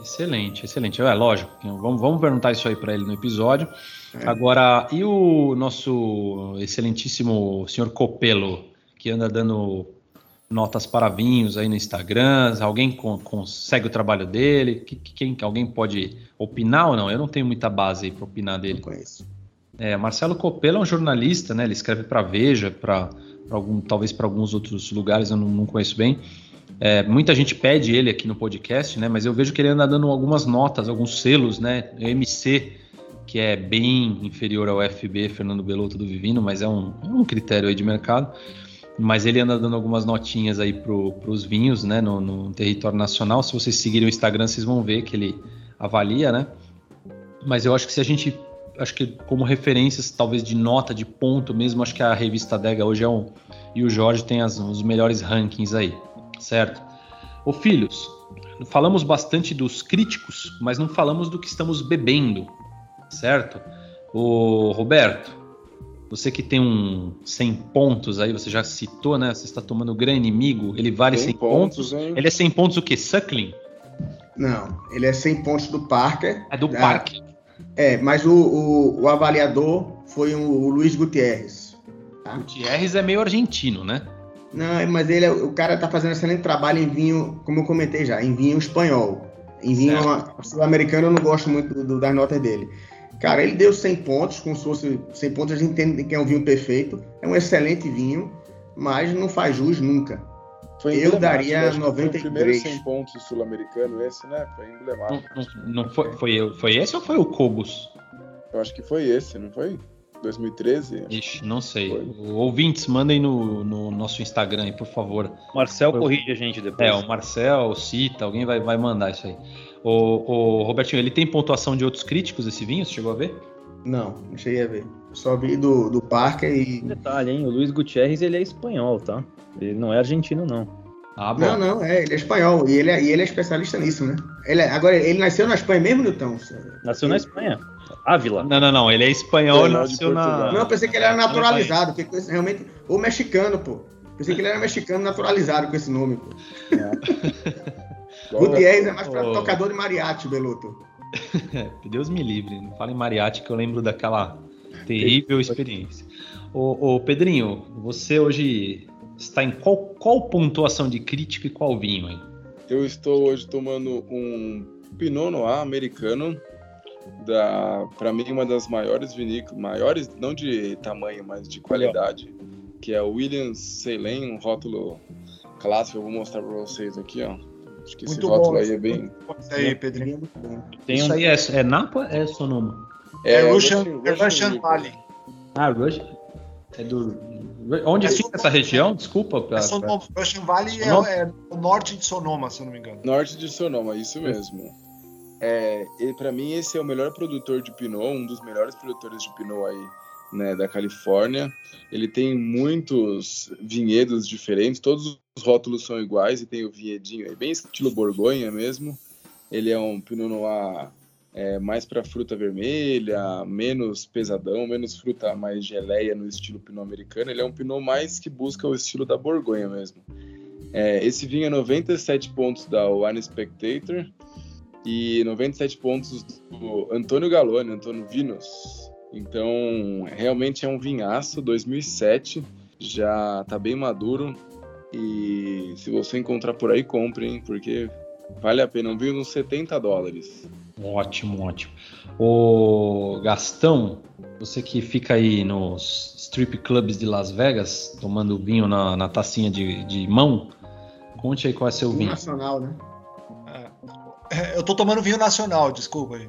Excelente, excelente. É lógico, vamos, vamos perguntar isso aí para ele no episódio. É. Agora, e o nosso excelentíssimo senhor Copelo, que anda dando notas para vinhos aí no Instagram? Alguém consegue o trabalho dele? Que, quem, alguém pode opinar ou não? Eu não tenho muita base aí para opinar dele. Não conheço. É, Marcelo Copelo é um jornalista, né? Ele escreve para Veja, para algum, talvez para alguns outros lugares, eu não, não conheço bem. É, muita gente pede ele aqui no podcast, né? Mas eu vejo que ele anda dando algumas notas, alguns selos, né? MC, que é bem inferior ao FB, Fernando Belotto do Vivino, mas é um, é um critério aí de mercado. Mas ele anda dando algumas notinhas aí para os vinhos, né? No, no, território nacional. Se vocês seguirem o Instagram, vocês vão ver que ele avalia, né? Mas eu acho que se a gente. Acho que como referências, talvez de nota, de ponto mesmo, acho que a revista Dega hoje é um. E o Jorge tem as, os melhores rankings aí certo? Ô filhos, falamos bastante dos críticos, mas não falamos do que estamos bebendo, certo? O Roberto, você que tem um 100 pontos aí, você já citou, né? Você está tomando o Gran Inimigo, ele vale 100 pontos. pontos. Ele é 100 pontos o quê? Suckling? Não, ele é 100 pontos do Parker. É do Parker. É, mas o, o, o avaliador foi o, o Luiz Gutierrez. Tá? Gutierrez é meio argentino, né? Não, mas ele, é, o cara tá fazendo excelente trabalho em vinho, como eu comentei já, em vinho espanhol. Em vinho sul-americano eu não gosto muito do, do, das notas dele. Cara, ele deu 100 pontos, como se fosse 100 pontos, a gente entende que é um vinho perfeito. É um excelente vinho, mas não faz jus nunca. Foi eu daria 93. Foi o primeiro 100 pontos sul-americano esse, né? Foi emblemático. Não, não, não foi, foi, foi esse ou foi o Cobos? Eu acho que foi esse, não foi? 2013? Ixi, não sei. Foi. Ouvintes, mandem no, no, nosso Instagram aí, por favor. Marcel Foi. corrige a gente depois. É, o Marcel, cita, alguém vai, vai mandar isso aí. O, o Robertinho, ele tem pontuação de outros críticos esse vinho? Você chegou a ver? Não, não cheguei a ver. Só vi do, do Parker e. Detalhe, hein? O Luiz Gutierrez ele é espanhol, tá? Ele não é argentino, não. Ah, bom. Não, não, é, ele é espanhol. E ele é, e ele é especialista nisso, né? Ele é, agora, ele nasceu na Espanha mesmo, Newton? Nasceu ele... na Espanha. Ávila. Não, não, não. Ele é espanhol e nasceu na. Não, eu pensei que ele era naturalizado. Que realmente. Ou mexicano, pô. Pensei que ele era mexicano naturalizado com esse nome, pô. É. Gutierrez é mais pra oh. tocador de mariachi, Beluto. Deus me livre. Não fala em mariachi que eu lembro daquela terrível experiência. Ô, ô, Pedrinho, você hoje está em qual, qual pontuação de crítica e qual vinho aí? Eu estou hoje tomando um Pinot Noir americano da para mim uma das maiores vinícolas, maiores não de tamanho, mas de qualidade, que é o Williams Ceylon, um rótulo clássico, eu vou mostrar para vocês aqui, ó. Acho que Muito esse rótulo bom. aí é bem Isso aí, Pedrinho. Tem um... aí é, é Napa é Sonoma? É, é Russian, Russian, Russian Valley. Ah, Russian. É do Onde é fica essa região? Desculpa. Pra, é Sonoma. Pra... Russian Valley é, é, o norte de Sonoma, se eu não me engano. Norte de Sonoma, isso mesmo. É, para mim esse é o melhor produtor de Pinot, um dos melhores produtores de Pinot aí, né, da Califórnia. Ele tem muitos vinhedos diferentes, todos os rótulos são iguais e tem o vinhedinho aí, bem estilo Borgonha mesmo. Ele é um Pinot Noir é, mais para fruta vermelha, menos pesadão, menos fruta mais geleia no estilo Pinot americano. Ele é um Pinot mais que busca o estilo da Borgonha mesmo. É, esse vinho é 97 pontos da Wine Spectator e 97 pontos do Antônio Galone, Antônio Vinos. Então, realmente é um vinhaço, 2007, já tá bem maduro. E se você encontrar por aí, compre, hein, porque vale a pena. Um vinho uns 70 dólares. Ótimo, ótimo. O Gastão, você que fica aí nos strip clubs de Las Vegas, tomando vinho na, na tacinha de, de mão, conte aí qual é seu vinho. Nacional, né? É, eu tô tomando vinho nacional, desculpa aí.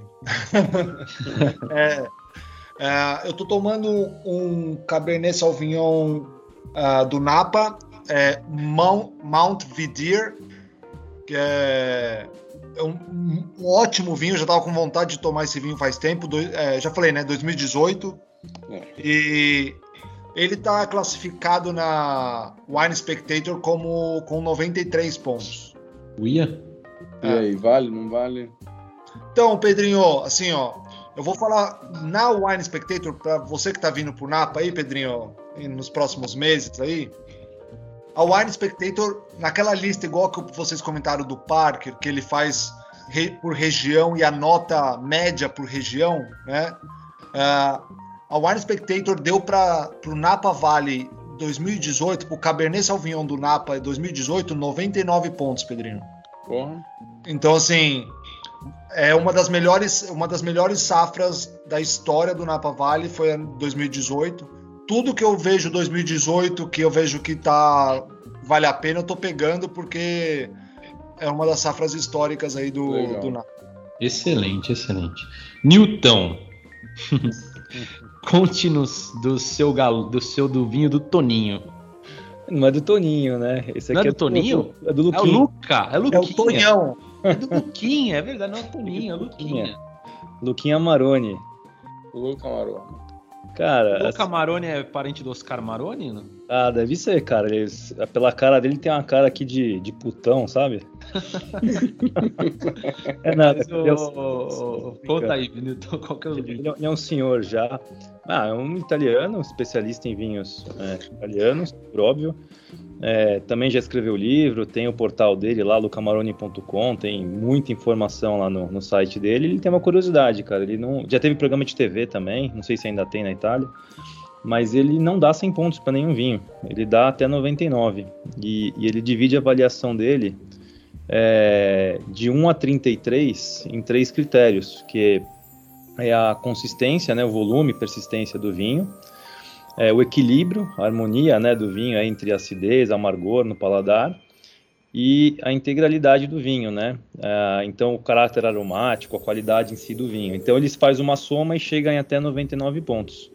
é, é, eu tô tomando um Cabernet Sauvignon uh, do Napa, é, Mount, Mount Vidir, que é, é um, um, ótimo vinho. Já tava com vontade de tomar esse vinho faz tempo. Do, é, já falei, né? 2018. É. E ele tá classificado na Wine Spectator como com 93 pontos. Uia? E aí, vale, não vale? Então, Pedrinho, assim, ó, eu vou falar na Wine Spectator, para você que tá vindo pro Napa aí, Pedrinho, nos próximos meses aí. A Wine Spectator, naquela lista igual que vocês comentaram do Parker, que ele faz re, por região e a nota média por região, né? Uh, a Wine Spectator deu para o Napa Valley 2018, para o Cabernet Sauvignon do Napa 2018, 99 pontos, Pedrinho. Porra. Então, assim, é uma das melhores, uma das melhores safras da história do Napa Valley foi em 2018. Tudo que eu vejo 2018, que eu vejo que tá vale a pena, eu tô pegando porque é uma das safras históricas aí do, do Napa. Excelente, excelente. Newton. Conte-nos do seu galo, do seu do vinho do Toninho. Não é do Toninho, né? Esse aqui não é do, é do Toninho? É do Luquinha. É o Luca, é, Luquinha. é o Tonhão. É do Luquinha, é verdade, não é o Toninho, é o Luquinha. Luquinha Maroni. Luca Maroni. Cara. O Luca Maroni é parente do Oscar Maroni? Não? Ah, deve ser, cara. Ele, pela cara dele tem uma cara aqui de, de putão, sabe? é nada. O... Conta aí, Benito, qual que é o ele, ele é um senhor já. Ah, é um italiano, especialista em vinhos é, italianos, por óbvio. É, também já escreveu livro, tem o portal dele lá, lucamaroni.com, tem muita informação lá no, no, site dele. Ele tem uma curiosidade, cara. Ele não já teve programa de TV também, não sei se ainda tem na Itália, mas ele não dá 100 pontos para nenhum vinho. Ele dá até 99 e, e ele divide a avaliação dele é, de 1 a 33 em três critérios, que é a consistência, né, o volume, persistência do vinho é, o equilíbrio, a harmonia né, do vinho entre acidez, amargor no paladar e a integralidade do vinho, né? É, então, o caráter aromático, a qualidade em si do vinho. Então, eles fazem uma soma e chegam em até 99 pontos.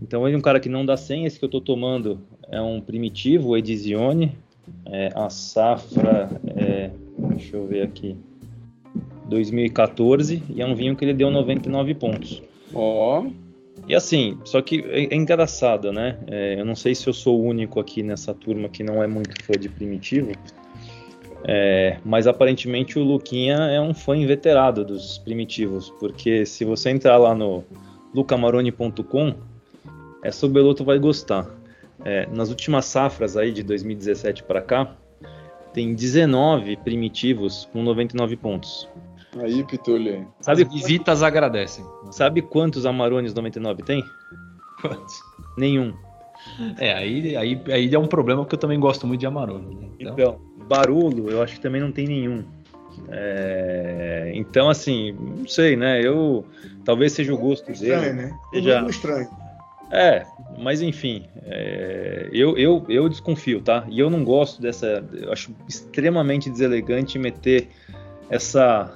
Então, ele é um cara que não dá 100. Esse que eu estou tomando é um primitivo, o Edizione. É, a safra, é, deixa eu ver aqui, 2014. E é um vinho que ele deu 99 pontos. Ó. Oh. E assim, só que é, é engraçado, né? É, eu não sei se eu sou o único aqui nessa turma que não é muito fã de Primitivo, é, mas aparentemente o Luquinha é um fã inveterado dos Primitivos, porque se você entrar lá no lucamaroni.com, essa o Beloto vai gostar. É, nas últimas safras aí de 2017 para cá, tem 19 primitivos com 99 pontos. Aí, Pitulli. Sabe As visitas agradecem. Sabe quantos Amarones 99 tem? Quantos? Nenhum. É, aí, aí, aí é um problema porque eu também gosto muito de Amarone. Né? Então... então, Barulho, eu acho que também não tem nenhum. É, então, assim, não sei, né? Eu talvez seja o gosto estranho, dele. Né? Seja... estranho. É, mas enfim, é, eu, eu, eu desconfio, tá? E eu não gosto dessa. Eu acho extremamente deselegante meter essa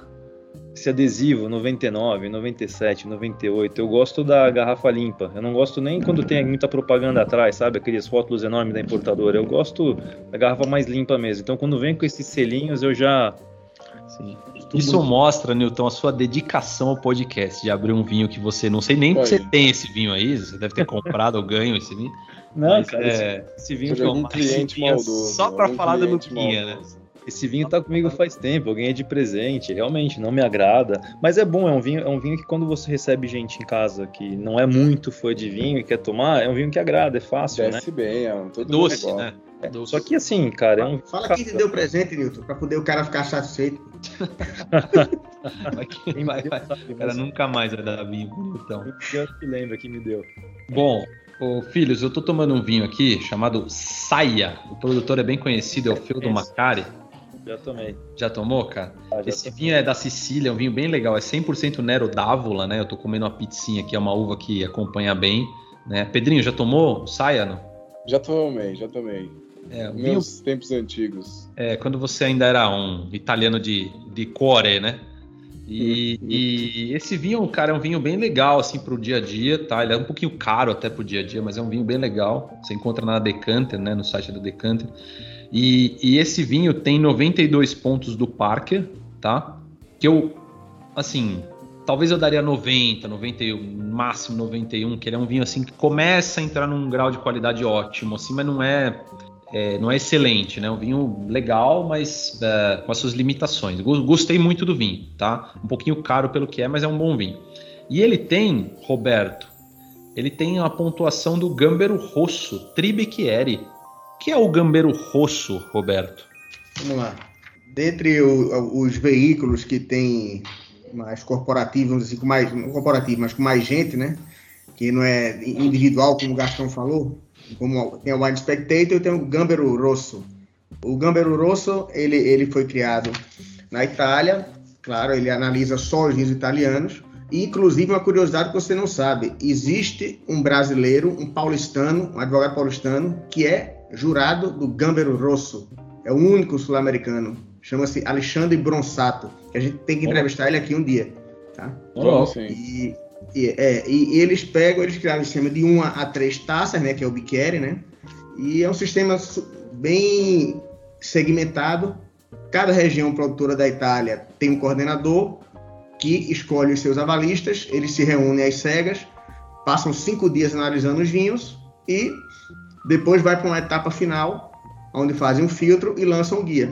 esse adesivo 99, 97, 98. Eu gosto da garrafa limpa. Eu não gosto nem quando tem muita propaganda atrás, sabe? Aqueles rótulos enormes da importadora. Eu gosto da garrafa mais limpa mesmo. Então quando vem com esses selinhos eu já. Sim. Isso mostra, Newton, a sua dedicação ao podcast, de abrir um vinho que você não sei nem que você tem esse vinho aí, você deve ter comprado ou ganho esse vinho. Não, mas, cara, é, esse, esse vinho que eu cliente maldoso, só para falar da Luquinha, né? Esse vinho tá comigo faz tempo, eu ganhei de presente, realmente não me agrada, mas é bom, é um vinho, é um vinho que quando você recebe gente em casa que não é muito fã de vinho e quer tomar, é um vinho que agrada, é fácil, Desce né? bem, é um todo Doce, né? É, Doce. Só que assim, cara, é um Fala quem te deu presente, Nilton, pra poder o cara ficar satisfeito. Vai que- vai- vai. O cara nunca mais vai dar vinho bonitão. Eu que lembra que me deu. Bom, ô, filhos, eu tô tomando um vinho aqui chamado Saia. O produtor é bem conhecido, é o Feudo Esse. Macari. Já tomei. Já tomou, cara? Ah, já Esse tomei. vinho é da Sicília, é um vinho bem legal, é 100% Nero d'Avola, né? Eu tô comendo uma pizzinha aqui, é uma uva que acompanha bem, né? Pedrinho, já tomou o Saia, não? Já tomei, já tomei. É, o vinho, Meus tempos antigos. é, quando você ainda era um italiano de, de core, né? E, e esse vinho, cara, é um vinho bem legal, assim, pro dia a dia, tá? Ele é um pouquinho caro até pro dia a dia, mas é um vinho bem legal. Você encontra na Decanter, né? No site da Decanter. E, e esse vinho tem 92 pontos do Parker, tá? Que eu, assim, talvez eu daria 90, 91, máximo 91, que ele é um vinho, assim, que começa a entrar num grau de qualidade ótimo, assim, mas não é é, não é excelente, né? Um vinho legal, mas é, com as suas limitações. Go- Gostei muito do vinho, tá? Um pouquinho caro pelo que é, mas é um bom vinho. E ele tem, Roberto, ele tem a pontuação do Gambero Rosso, Tribichieri. Que é o Gambero Rosso, Roberto? Vamos lá. Dentre o- os veículos que tem mais corporativo, vamos dizer assim, com mais, não corporativo, mas com mais gente, né? Que não é individual, como o Gastão falou, como tem o Wine Spectator tem o Gambero Rosso. O Gambero Rosso, ele, ele foi criado na Itália, claro, ele analisa só os vinhos italianos, e inclusive uma curiosidade que você não sabe, existe um brasileiro, um paulistano, um advogado paulistano, que é jurado do Gambero Rosso, é o único sul-americano. Chama-se Alexandre Bronsato. Que a gente tem que entrevistar ele aqui um dia. Tá? Sim. E, e, é, e eles pegam, eles criaram um sistema de uma a três taças, né? Que é o Biquere, né? E é um sistema bem segmentado. Cada região produtora da Itália tem um coordenador que escolhe os seus avalistas. Eles se reúnem às cegas, passam cinco dias analisando os vinhos e depois vai para uma etapa final, onde fazem um filtro e lançam o guia.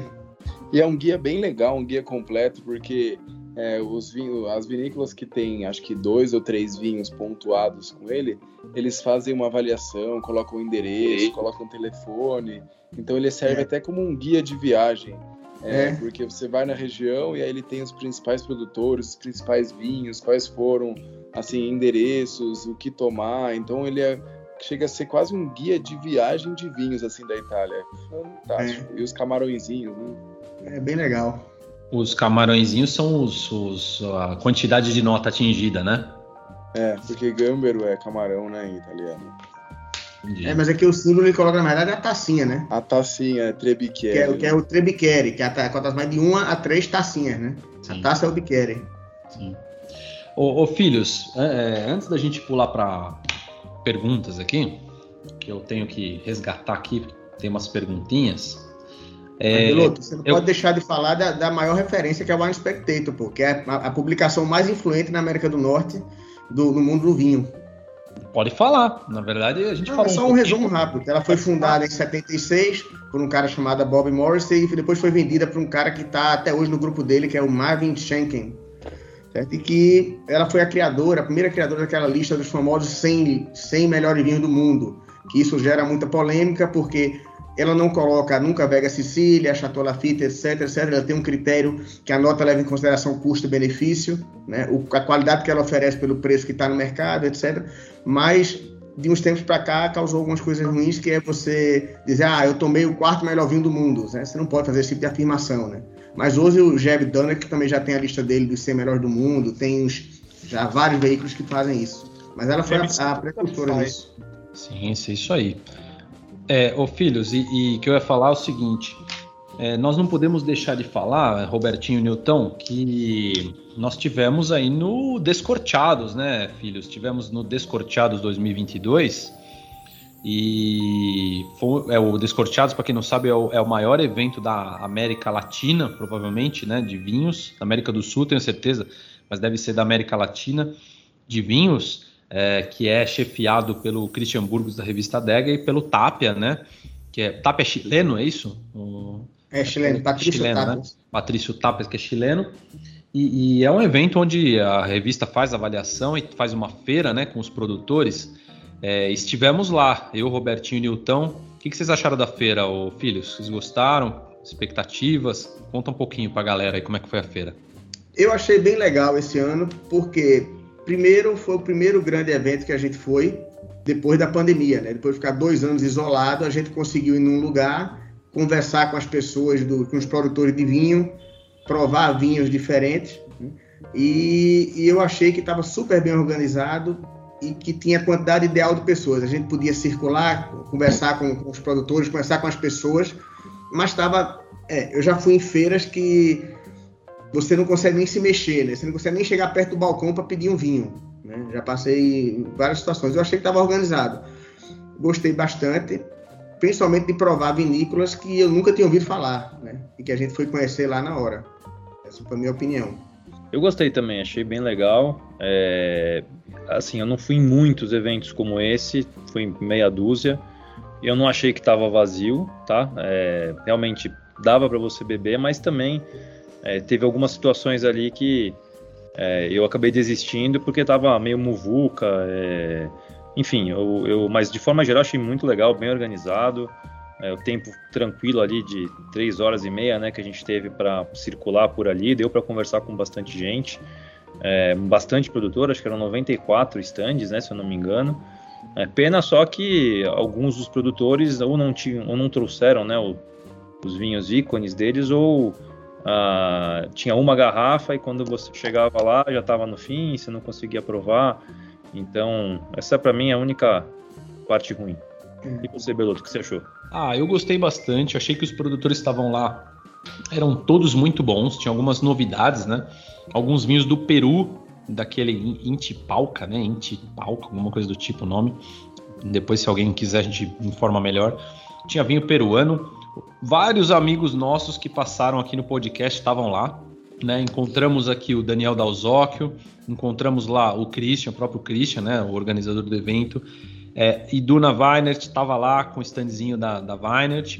E é um guia bem legal, um guia completo, porque é, os vinhos, as vinícolas que tem, acho que dois ou três vinhos pontuados com ele, eles fazem uma avaliação, colocam o endereço, colocam o telefone. Então ele serve É. até como um guia de viagem. É, É. Porque você vai na região e aí ele tem os principais produtores, os principais vinhos, quais foram, assim, endereços, o que tomar. Então ele é- chega a ser quase um guia de viagem de vinhos, assim, da Itália. É fantástico. E os camarõezinhos, né? É bem legal. Os camarõezinhos são os, os- a quantidade de nota atingida, né? É, porque gambero é camarão, né, em italiano. Entendi. É, mas aqui o símbolo ele coloca, na verdade, a tacinha, né? A tacinha é trebiquiere. Que é, que é o Trebiquere, que é a ta- conta mais de uma a três tacinhas, né? Sim. A taça é o Biquere. Sim. Ô, ô, filhos, é, é, antes da gente pular para perguntas aqui, que eu tenho que resgatar aqui, tem umas perguntinhas. É, Piloto, você não eu- pode deixar de falar da, da maior referência que é o Wine Spectator, pô, que é a, a publicação mais influente na América do Norte do, no mundo do vinho. pode falar. Na verdade, a gente Não, falou só um pouquinho. resumo rápido. Ela foi fundada em 76 por um cara chamado Bob Morrissey e depois foi vendida por um cara que está até hoje no grupo dele, que é o Marvin Schenken. Certo? E que ela foi a criadora, a primeira criadora daquela lista dos famosos 100, 100 melhores vinhos do mundo. Que isso gera muita polêmica, porque ela não coloca nunca Vega Sicília, Chateau Lafite, etc, etc. Ela tem um critério que a nota leva em consideração custo-benefício, né? A qualidade que ela oferece pelo preço que está no mercado, etc. Mas de uns tempos para cá causou algumas coisas ruins, que é você dizer, ah, eu tomei o quarto melhor vinho do mundo. Né? Você não pode fazer esse tipo de afirmação, né? Mas hoje o Jeb Dunner, que também já tem a lista dele dos 100 melhores do mundo, tem uns, já vários veículos que fazem isso. Mas ela foi a, a precursora disso. Sim, isso é isso aí. É, ô filhos, e, e que eu ia falar é o seguinte: é, nós não podemos deixar de falar, Robertinho Newton, que nós tivemos aí no Descorteados, né, filhos? Tivemos no Descorteados 2022 e foi, é, o Descorteados, para quem não sabe, é o, é o maior evento da América Latina, provavelmente, né, de vinhos, da América do Sul, tenho certeza, mas deve ser da América Latina de vinhos é, que é chefiado pelo Christian Burgos da revista Dega e pelo Tapia, né? Que é Tapia é chileno, é isso? O- É chileno, Patrício chileno, Tapas. Né? Patrício Tapas, que é chileno. E, e, é um evento onde a revista faz avaliação e faz uma feira né, com os produtores. É, estivemos lá, eu, Robertinho e Nilton. O que, que vocês acharam da feira, ô, filhos? Vocês gostaram? Expectativas? Conta um pouquinho pra galera aí como é que foi a feira. Eu achei bem legal esse ano, porque primeiro foi o primeiro grande evento que a gente foi depois da pandemia, né? Depois de ficar dois anos isolado, a gente conseguiu ir num lugar, conversar com as pessoas, do, com os produtores de vinho, provar vinhos diferentes. Né? E, e, eu achei que estava super bem organizado e que tinha a quantidade ideal de pessoas. A gente podia circular, conversar com, com os produtores, conversar com as pessoas, mas estava. É, eu já fui em feiras que você não consegue nem se mexer, né? Você não consegue nem chegar perto do balcão para pedir um vinho. Né? Já passei várias situações. Eu achei que estava organizado. Gostei bastante, principalmente de provar vinícolas que eu nunca tinha ouvido falar, né? E que a gente foi conhecer lá na hora. Essa foi a minha opinião. Eu gostei também, achei bem legal. É... Assim, eu não fui em muitos eventos como esse, fui em meia dúzia. Eu não achei que estava vazio, tá? É... Realmente dava para você beber, mas também é, teve algumas situações ali que é, eu acabei desistindo porque estava meio muvuca. Enfim, eu, eu, mas de forma geral achei muito legal, bem organizado. É, o tempo tranquilo ali de três horas e meia, né, que a gente teve para circular por ali, deu para conversar com bastante gente, é, bastante produtor, acho que eram 94 stands, né, se eu não me engano. É, pena só que alguns dos produtores ou não tinham, ou não trouxeram, né, o, os vinhos ícones deles, ou ah, tinha uma garrafa e quando você chegava lá já estava no fim, você não conseguia provar. Então, essa para mim é a única parte ruim. E você, Beloto, o que você achou? Ah, eu gostei bastante. Achei que os produtores estavam lá eram todos muito bons. Tinha algumas novidades, né? Alguns vinhos do Peru, daquele Intipalca, né? Intipalca, alguma coisa do tipo o nome. Depois, se alguém quiser, a gente informa melhor. Tinha vinho peruano Vários amigos nossos que passaram aqui no podcast estavam lá. Né? Encontramos aqui o Daniel Dalzocchio, encontramos lá o Christian, o próprio Christian, né? o organizador do evento. É, e Duna Weinert estava lá com o standzinho da, da Weinert.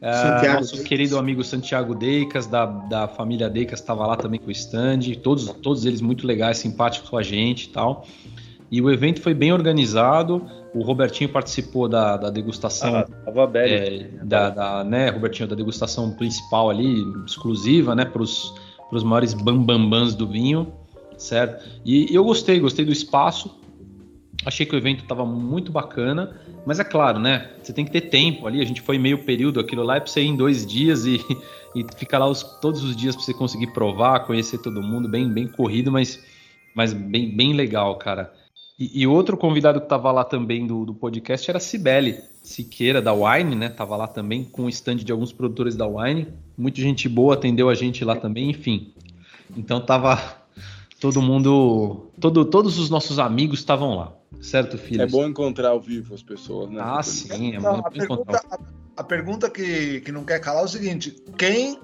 É, nosso Deicas. querido amigo Santiago Deicas, da, da família Deicas, estava lá também com o stand. Todos, todos eles muito legais, simpáticos com a gente e tal. E o evento foi bem organizado. O Robertinho participou da, da degustação. Ah, tava é, da, da, né, Robertinho, da degustação principal ali, exclusiva, né, para os maiores bambambans do vinho, certo? E, e eu gostei, gostei do espaço. Achei que o evento estava muito bacana, mas é claro, né? Você tem que ter tempo ali. A gente foi meio período, aquilo lá é para você ir em dois dias e, e ficar lá os, todos os dias para você conseguir provar, conhecer todo mundo, bem, bem corrido, mas, mas bem, bem legal, cara. E, e, outro convidado que estava lá também do, do podcast era a Cibele Siqueira, da Wine, né? Tava lá também com o stand de alguns produtores da Wine. Muita gente boa atendeu a gente lá também, enfim. Então tava todo mundo. Todo, todos os nossos amigos estavam lá. Certo, filho? É bom encontrar ao vivo as pessoas, né? Ah, sim, é não, a, pergunta, a, a pergunta que, que não quer calar é o seguinte: quem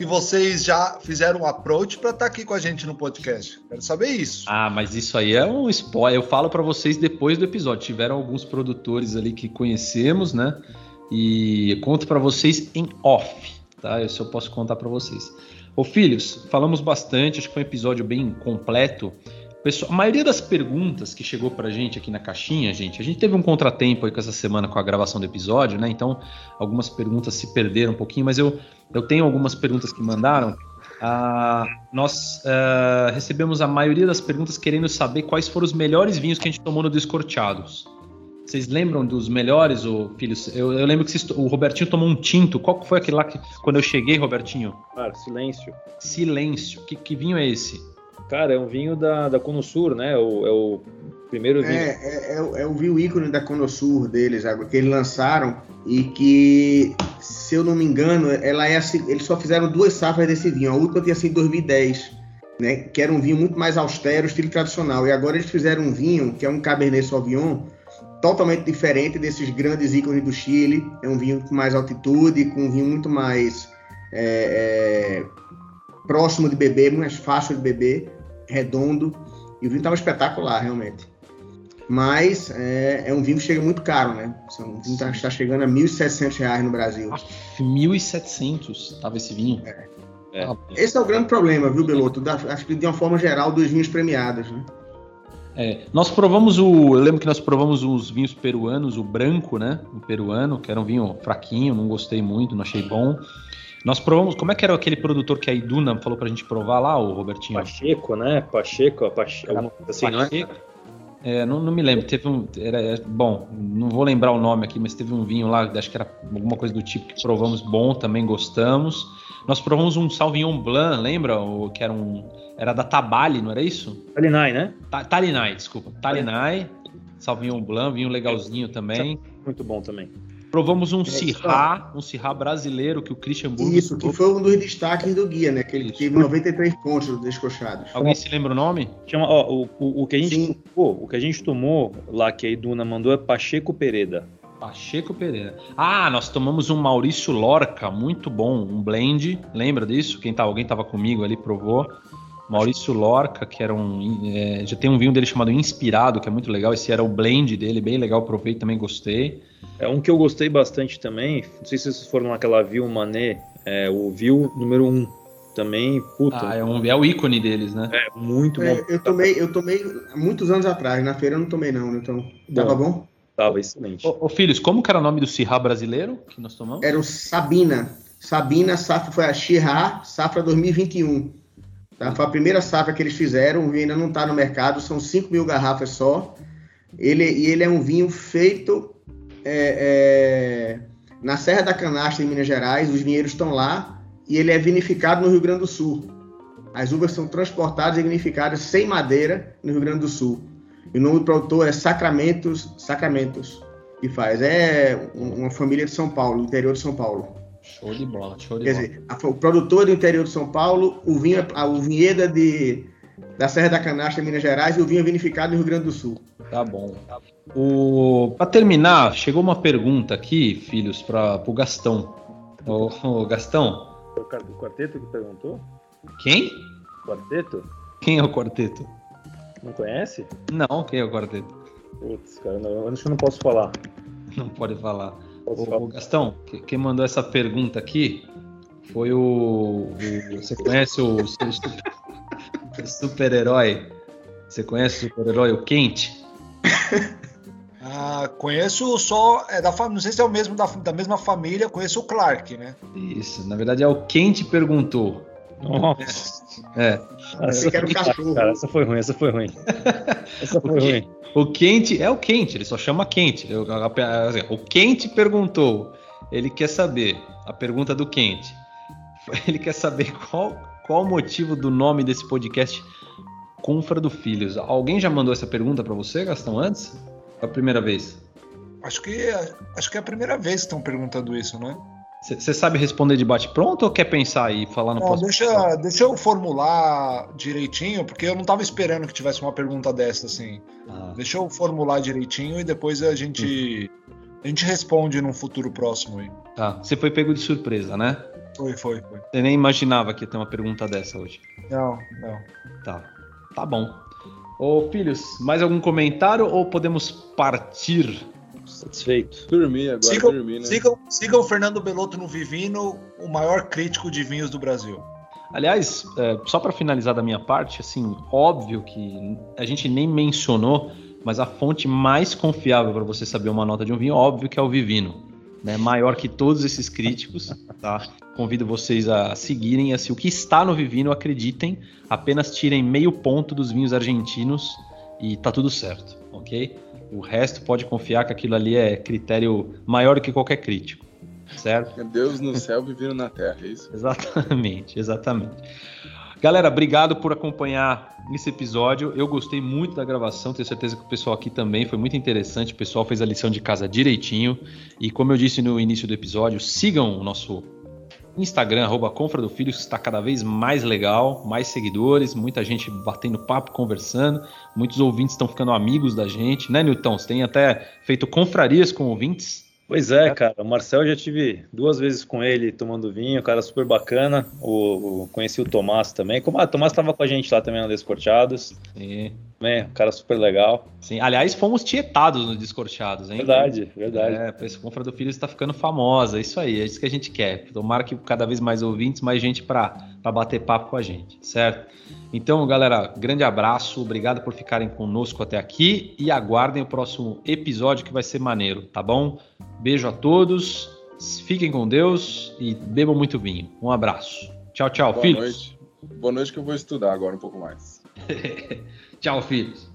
que vocês já fizeram um approach para estar tá aqui com a gente no podcast. Quero saber isso. Ah, mas isso aí é um spoiler. Eu falo para vocês depois do episódio. Tiveram alguns produtores ali que conhecemos, né? E conto para vocês em off, tá? Isso eu posso contar para vocês. Ô filhos, falamos bastante, acho que foi um episódio bem completo. Pessoal, a maioria das perguntas que chegou pra gente aqui na caixinha, gente, a gente teve um contratempo aí com essa semana com a gravação do episódio, né? Então, algumas perguntas se perderam um pouquinho, mas eu, eu tenho algumas perguntas que mandaram. Ah, nós ah, recebemos a maioria das perguntas querendo saber quais foram os melhores vinhos que a gente tomou no Descorteados. Vocês lembram dos melhores, ô, filhos? Eu, eu lembro que vocês, o Robertinho tomou um tinto. Qual foi aquele lá que, quando eu cheguei, Robertinho? Claro, silêncio. Silêncio. Que, que vinho é esse? Cara, é um vinho da, da Conosur, né? O, é o primeiro vinho. É, é, é, o, é o vinho ícone da Conosur deles, que eles lançaram e que, se eu não me engano, ela é assim, eles só fizeram duas safras desse vinho. A última tinha sido em 2010, né? Que era um vinho muito mais austero, estilo tradicional. E agora eles fizeram um vinho que é um Cabernet Sauvignon totalmente diferente desses grandes ícones do Chile. É um vinho com mais altitude, com um vinho muito mais é, é, próximo de beber, mais fácil de beber redondo. E o vinho estava espetacular, realmente. mas é, é um vinho que chega muito caro, né? Um vinho está tá chegando a R$ 1.700 no Brasil. R$ 1.700 estava esse vinho? É. É. Esse é o grande problema, viu, Beloto? Da, acho que de uma forma geral dos vinhos premiados, né? É, nós provamos o. Eu lembro que nós provamos os vinhos peruanos, o branco, né? O peruano, que era um vinho fraquinho, não gostei muito, não achei bom. Nós provamos. Como é que era aquele produtor que a Iduna falou pra gente provar lá, o Robertinho? Pacheco, né? Pacheco, Pacheco, alguma coisa assim, Pacheco. não é? É, não, não, me lembro. Teve um. Era, é, bom, não vou lembrar o nome aqui, mas teve um vinho lá, acho que era alguma coisa do tipo que provamos bom, também gostamos. Nós provamos um Sauvignon Blanc, lembra? O, que era um. Era da Tabali, não era isso? Talinai, né? Ta, Talinai, desculpa. Talinai, Sauvignon Blanc, vinho legalzinho também. Muito bom também. Provamos um Sirá, um Sirá brasileiro que o Christian Burgos. Isso, que foi um dos destaques do guia, né? Que ele teve 93 pontos descoxados. Alguém se lembra o nome? Chama, ó, o, o, o, que a gente tomou, o que a gente tomou lá que a Iduna mandou é Pacheco Pereda. Pacheco Pereira. Ah, nós tomamos um Maurício Lorca, muito bom, um blend. Lembra disso? Quem tá, alguém estava comigo ali provou. Maurício Lorca, que era um. É, já tem um vinho dele chamado Inspirado, que é muito legal. Esse era o blend dele, bem legal, provei também gostei. É um que eu gostei bastante também. Não sei se vocês foram naquela Viu Mané, é, o Viu número 1. Também, puta. Ah, é, um, é o ícone deles, né? É, muito é, bom. Eu tomei, eu tomei muitos anos atrás, na feira eu não tomei, não, então. Tava bom? bom? Tava excelente. Ô, ô, filhos, como que era o nome do Sirra brasileiro que nós tomamos? Era o Sabina. Sabina, safra foi a Shirra, safra 2021. Tá? Foi a primeira safra que eles fizeram, o vinho ainda não está no mercado, são 5 mil garrafas só. Ele, e ele é um vinho feito é, é, na Serra da Canastra, em Minas Gerais, os vinheiros estão lá, e ele é vinificado no Rio Grande do Sul. As uvas são transportadas e vinificadas sem madeira no Rio Grande do Sul. E o nome do produtor é Sacramentos, Sacramentos, que faz. É uma família de São Paulo, interior de São Paulo. Show de bola, show de Quer bola. dizer, a, o produtor do interior de São Paulo, o vinho, a, o vinheda de, da Serra da Canastra, Minas Gerais, e o vinho é vinificado no Rio Grande do Sul. Tá bom. O... Para terminar, chegou uma pergunta aqui, filhos, para o Gastão. O, Gastão. O quarteto que perguntou? Quem? Quarteto? Quem é o quarteto? Não conhece? Não, quem é o quarteto? Putz, cara, não, acho que eu não posso falar. Não pode falar. O, Gastão, quem mandou essa pergunta aqui foi o. o você conhece o, o super-herói? Você conhece o super-herói, o Quente? Ah, conheço só. É da, não sei se é o mesmo da, da mesma família, conheço o Clark, né? Isso, na verdade é o Quente perguntou. Nossa. É. Essa, foi, cachorro. Cara, essa foi ruim, essa foi ruim. Essa foi o ruim. O quente é o quente, ele só chama quente. O quente perguntou, ele quer saber, a pergunta do quente. Ele quer saber qual, qual o motivo do nome desse podcast Confra do Filhos. Alguém já mandou essa pergunta para você, Gastão, antes? É a primeira vez? Acho que, acho que é a primeira vez que estão perguntando isso, né? Você sabe responder de bate-pronto ou quer pensar e falar no não, próximo? Deixa, deixa eu formular direitinho, porque eu não estava esperando que tivesse uma pergunta dessa, assim. Ah. Deixa eu formular direitinho e depois a gente, hum. a gente responde num futuro próximo aí. Tá. Você foi pego de surpresa, né? Foi, foi, foi. Você nem imaginava que ia ter uma pergunta dessa hoje. Não, não. Tá. Tá bom. Ô, filhos, mais algum comentário ou podemos partir Satisfeito. Dormir agora, sigam, dormir, né? Sigam, sigam o Fernando Belotto no Vivino, o maior crítico de vinhos do Brasil. Aliás, é, só para finalizar da minha parte, assim, óbvio que a gente nem mencionou, mas a fonte mais confiável para você saber uma nota de um vinho, óbvio que é o Vivino. Né, maior que todos esses críticos, tá? Convido vocês a seguirem assim, o que está no Vivino, acreditem, apenas tirem meio ponto dos vinhos argentinos e tá tudo certo, ok? O resto pode confiar que aquilo ali é critério maior do que qualquer crítico. Certo? Deus no céu vivendo na terra, é isso? Exatamente, exatamente. Galera, obrigado por acompanhar esse episódio. Eu gostei muito da gravação, tenho certeza que o pessoal aqui também foi muito interessante. O pessoal fez a lição de casa direitinho. E como eu disse no início do episódio, sigam o nosso Instagram, arroba Confra do Filho, está cada vez mais legal, mais seguidores, muita gente batendo papo, conversando, muitos ouvintes estão ficando amigos da gente, né, Nilton? Você tem até feito confrarias com ouvintes. Pois é, cara. O Marcel já tive duas vezes com ele tomando vinho, cara super bacana. O, o conheci o Tomás também. Como ah, o Tomás estava com a gente lá também no Desporteados. Sim. É, um cara super legal. Sim, aliás, fomos tietados no Discordados, hein? Verdade, verdade. É, a Confra do Filho está ficando famosa, é isso aí, é isso que a gente quer. Tomara que cada vez mais ouvintes, mais gente para bater papo com a gente, certo? Então, galera, grande abraço, obrigado por ficarem conosco até aqui e aguardem o próximo episódio que vai ser maneiro, tá bom? Beijo a todos, fiquem com Deus e bebam muito vinho. Um abraço. Tchau, tchau, Boa filhos. Noite. Boa noite que eu vou estudar agora um pouco mais. Tchau, filhos.